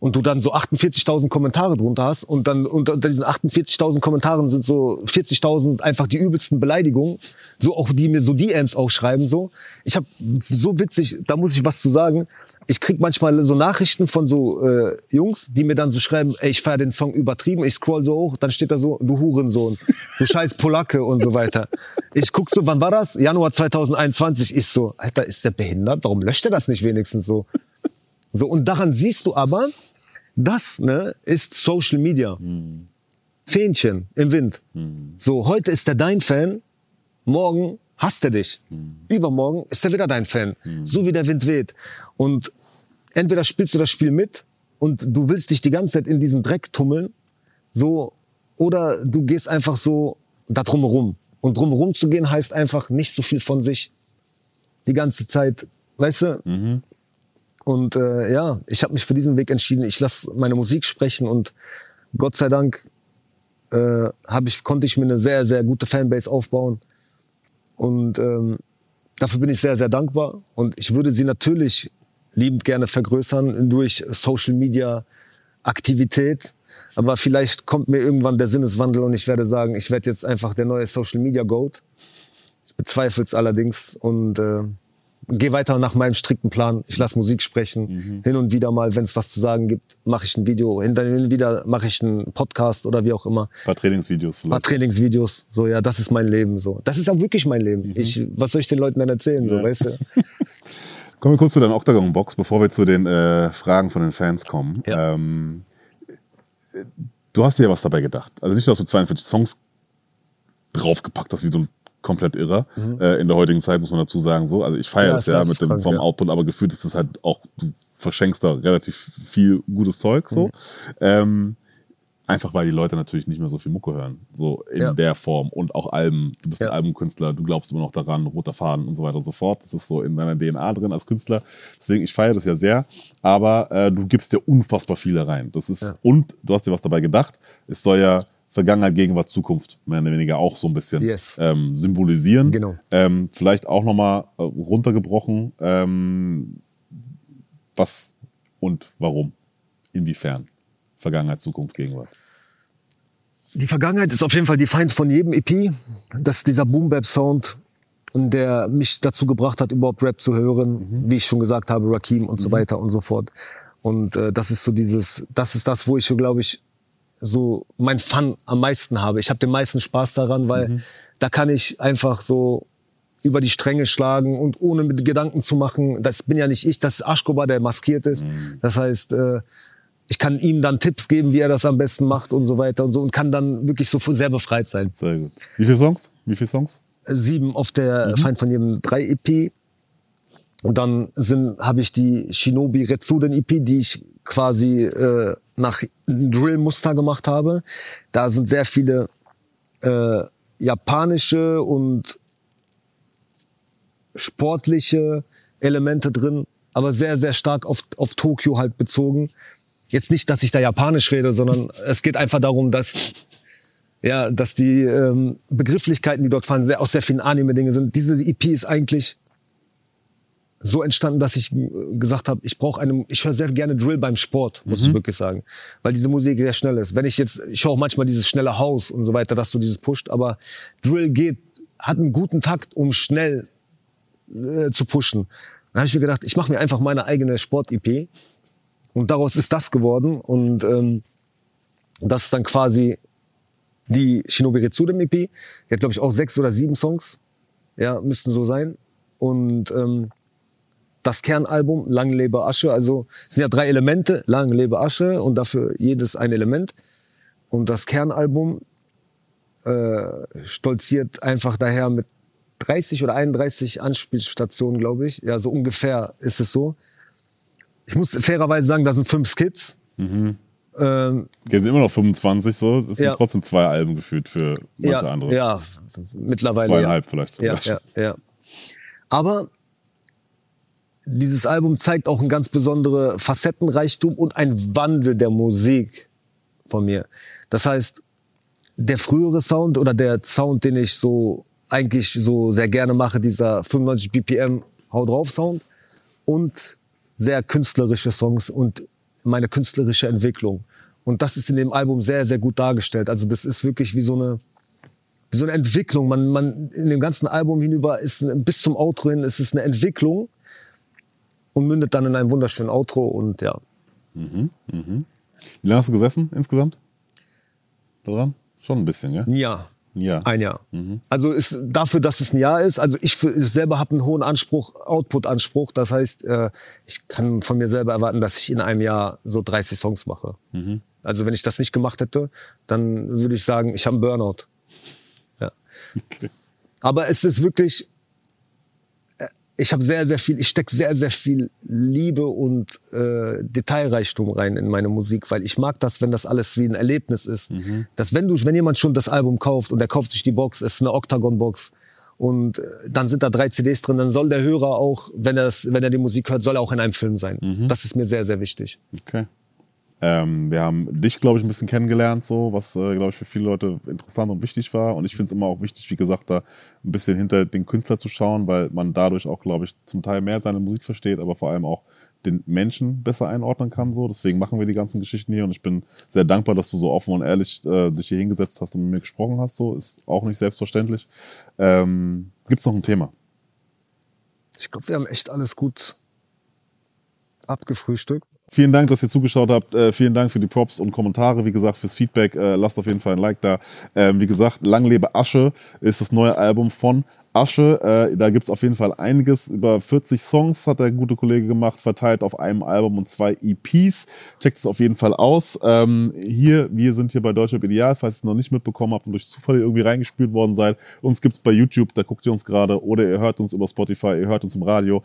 und du dann so 48.000 Kommentare drunter hast und dann unter, diesen 48.000 Kommentaren sind so 40.000 einfach die übelsten Beleidigungen, so auch die mir so DMs auch schreiben so. Ich habe so witzig, da muss ich was zu sagen. Ich krieg manchmal so Nachrichten von so äh, Jungs, die mir dann so schreiben, ey, ich feier den Song übertrieben, ich scroll so hoch, dann steht da so, du Hurensohn, du scheiß Polacke und so weiter. Ich guck so, wann war das? Januar 2021. Ich so, Alter, ist der behindert? Warum löscht er das nicht wenigstens so? So, und daran siehst du aber, das ne, ist Social Media. Mhm. Fähnchen im Wind. Mhm. So, heute ist er dein Fan, morgen hasst er dich. Mhm. Übermorgen ist er wieder dein Fan. Mhm. So wie der Wind weht. Und entweder spielst du das Spiel mit und du willst dich die ganze Zeit in diesen Dreck tummeln, so, oder du gehst einfach so da drumherum. Und drumherum zu gehen heißt einfach nicht so viel von sich die ganze Zeit, weißt du? Mhm. Und äh, ja, ich habe mich für diesen Weg entschieden. Ich lasse meine Musik sprechen und Gott sei Dank äh, ich, konnte ich mir eine sehr, sehr gute Fanbase aufbauen. Und ähm, dafür bin ich sehr, sehr dankbar. Und ich würde sie natürlich liebend gerne vergrößern durch Social Media Aktivität. Aber vielleicht kommt mir irgendwann der Sinneswandel und ich werde sagen, ich werde jetzt einfach der neue Social Media Goat. Ich bezweifle es allerdings und äh, gehe weiter nach meinem strikten Plan. Ich lasse Musik sprechen. Mhm. Hin und wieder mal, wenn es was zu sagen gibt, mache ich ein Video. Hin und wieder mache ich einen Podcast oder wie auch immer. Ein paar Trainingsvideos vielleicht. Ein paar Trainingsvideos. So, ja, das ist mein Leben. So, das ist auch wirklich mein Leben. Mhm. Ich, was soll ich den Leuten dann erzählen? So, ja. weißt du? *laughs* Kommen wir kurz zu deiner Octagon-Box, bevor wir zu den äh, Fragen von den Fans kommen. Ja. Ähm, du hast dir ja was dabei gedacht. Also nicht, dass du 42 Songs draufgepackt hast, wie so ein komplett irre. Mhm. Äh, in der heutigen Zeit muss man dazu sagen, so. Also ich feiere es ja, mit dem krank, vom ja. Output, aber gefühlt ist es halt auch, du verschenkst da relativ viel gutes Zeug, so. Mhm. Ähm, einfach weil die Leute natürlich nicht mehr so viel Mucke hören, so in ja. der Form und auch Alben. Du bist ja. ein Albumkünstler, du glaubst immer noch daran, roter Faden und so weiter und so fort. Das ist so in deiner DNA drin als Künstler. Deswegen, ich feiere das ja sehr, aber äh, du gibst dir unfassbar viel da rein. Das ist, ja. und du hast dir was dabei gedacht. Es soll ja Vergangenheit, Gegenwart, Zukunft mehr oder weniger auch so ein bisschen yes. ähm, symbolisieren. Genau. Ähm, vielleicht auch nochmal äh, runtergebrochen, ähm, was und warum, inwiefern Vergangenheit, Zukunft, Gegenwart. Die Vergangenheit ist auf jeden Fall die Feind von jedem EP. Das ist dieser Boom-Bap-Sound, der mich dazu gebracht hat, überhaupt Rap zu hören. Mhm. Wie ich schon gesagt habe, Rakim und mhm. so weiter und so fort. Und äh, das ist so dieses, das ist das, wo ich, glaube ich, so mein Fun am meisten habe. Ich habe den meisten Spaß daran, weil mhm. da kann ich einfach so über die Stränge schlagen und ohne mit Gedanken zu machen, das bin ja nicht ich, das ist Aschkoba, der maskiert ist. Mhm. Das heißt, äh, ich kann ihm dann Tipps geben, wie er das am besten macht und so weiter und so und kann dann wirklich so sehr befreit sein. Sehr gut. Wie viele Songs? Wie viele Songs? Sieben auf der mhm. Feind von jedem drei EP. Und dann sind habe ich die Shinobi Retsuden EP, die ich quasi äh, nach Drill-Muster gemacht habe. Da sind sehr viele äh, japanische und sportliche Elemente drin, aber sehr, sehr stark auf, auf Tokio halt bezogen. Jetzt nicht, dass ich da Japanisch rede, sondern es geht einfach darum, dass ja, dass die ähm, Begrifflichkeiten, die dort fallen, sehr, aus sehr vielen Anime-Dinge sind. Diese EP ist eigentlich so entstanden, dass ich äh, gesagt habe, ich brauche eine, ich höre sehr gerne Drill beim Sport, muss mhm. ich wirklich sagen, weil diese Musik sehr schnell ist. Wenn ich jetzt, ich höre auch manchmal dieses schnelle Haus und so weiter, dass du dieses pusht, aber Drill geht, hat einen guten Takt, um schnell äh, zu pushen. Dann habe ich mir gedacht, ich mache mir einfach meine eigene Sport-EP und daraus ist das geworden und ähm, das ist dann quasi die Shinobi Retsudem EP. Die hat, glaube ich, auch sechs oder sieben Songs. Ja, müssten so sein. Und ähm, das Kernalbum, Lang lebe Asche, also es sind ja drei Elemente, Lang lebe Asche und dafür jedes ein Element. Und das Kernalbum äh, stolziert einfach daher mit 30 oder 31 Anspielstationen, glaube ich. Ja, so ungefähr ist es so. Ich muss fairerweise sagen, da sind fünf Skits. Mhm. Ähm, Jetzt sind immer noch 25 so. Das sind Ja. trotzdem zwei Alben gefühlt für manche ja, andere. Ja, mittlerweile. Zweieinhalb ja. vielleicht Ja, ja, ja. Aber dieses Album zeigt auch ein ganz besondere Facettenreichtum und ein Wandel der Musik von mir. Das heißt, der frühere Sound oder der Sound, den ich so eigentlich so sehr gerne mache, dieser 95 BPM Hau drauf Sound und sehr künstlerische Songs und meine künstlerische Entwicklung. Und das ist in dem Album sehr, sehr gut dargestellt. Also das ist wirklich wie so eine, wie so eine Entwicklung. Man, man, in dem ganzen Album hinüber ist, bis zum Outro hin, ist es eine Entwicklung und mündet dann in einem wunderschönen Outro und ja. Wie lange hast du gesessen insgesamt? Daran? Schon ein bisschen, ja? Ein Jahr. Ein Jahr. Jahr. Also ist dafür, dass es ein Jahr ist. Also ich, für, ich selber habe einen hohen Anspruch, Output-Anspruch. Das heißt, äh, ich kann von mir selber erwarten, dass ich in einem Jahr so 30 Songs mache. Also wenn ich das nicht gemacht hätte, dann würde ich sagen, ich habe einen Burnout. Ja. *laughs* Okay. Aber es ist wirklich, ich habe sehr, sehr viel, ich stecke sehr, sehr viel Liebe und äh, Detailreichtum rein in meine Musik, weil ich mag das, wenn das alles wie ein Erlebnis ist. Dass wenn du, wenn jemand schon das Album kauft und er kauft sich die Box, es ist eine Octagon-Box und äh, dann sind da drei CDs drin, dann soll der Hörer auch, wenn er, das, wenn er die Musik hört, soll er auch in einem Film sein. Das ist mir sehr, sehr wichtig. Okay. Ähm, wir haben dich, glaube ich, ein bisschen kennengelernt, so, was, äh, glaube ich, für viele Leute interessant und wichtig war. Und ich finde es immer auch wichtig, wie gesagt, da ein bisschen hinter den Künstler zu schauen, weil man dadurch auch, glaube ich, zum Teil mehr seine Musik versteht, aber vor allem auch den Menschen besser einordnen kann. So. Deswegen machen wir die ganzen Geschichten hier und ich bin sehr dankbar, dass du so offen und ehrlich äh, dich hier hingesetzt hast und mit mir gesprochen hast. So ist auch nicht selbstverständlich. Ähm, Gibt es noch ein Thema? Ich glaube, wir haben echt alles gut abgefrühstückt. Vielen Dank, dass ihr zugeschaut habt. Äh, vielen Dank für die Props und Kommentare. Wie gesagt, fürs Feedback. Äh, lasst auf jeden Fall ein Like da. Ähm, wie gesagt, Lang lebe Asche ist das neue Album von Asche. Äh, da gibt's auf jeden Fall einiges. Über 40 Songs hat der gute Kollege gemacht, verteilt auf einem Album und zwei EPs. Checkt es auf jeden Fall aus. Ähm, hier, wir sind hier bei Deutschrap Ideal, falls ihr es noch nicht mitbekommen habt und durch Zufall irgendwie reingespült worden seid. Uns gibt's bei YouTube, da guckt ihr uns gerade. Oder ihr hört uns über Spotify, ihr hört uns im Radio.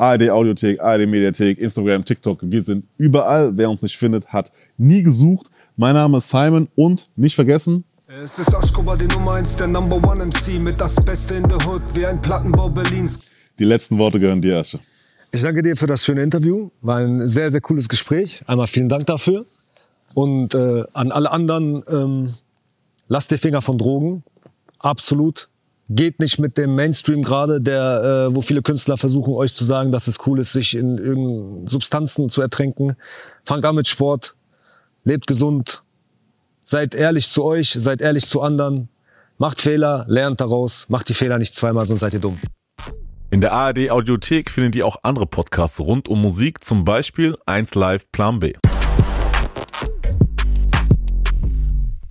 ARD Audiothek, ARD Mediathek, Instagram, TikTok. Wir sind überall. Wer uns nicht findet, hat nie gesucht. Mein Name ist Simon und nicht vergessen, Es ist Aschkova, die Nummer 1, der Number One MC mit das Beste in der Hood, wie ein Plattenbau Berlins. die letzten Worte gehören dir, Asche. Ich danke dir für das schöne Interview. War ein sehr, sehr cooles Gespräch. Einmal vielen Dank dafür. Und äh, an alle anderen, ähm, lasst die Finger von Drogen. Absolut. Geht nicht mit dem Mainstream gerade, der, äh, wo viele Künstler versuchen, euch zu sagen, dass es cool ist, sich in irgendeinen Substanzen zu ertränken. Fangt an mit Sport. Lebt gesund. Seid ehrlich zu euch, seid ehrlich zu anderen. Macht Fehler, lernt daraus, macht die Fehler nicht zweimal, sonst seid ihr dumm. In der ARD Audiothek findet ihr auch andere Podcasts rund um Musik, zum Beispiel 1Live Plan B.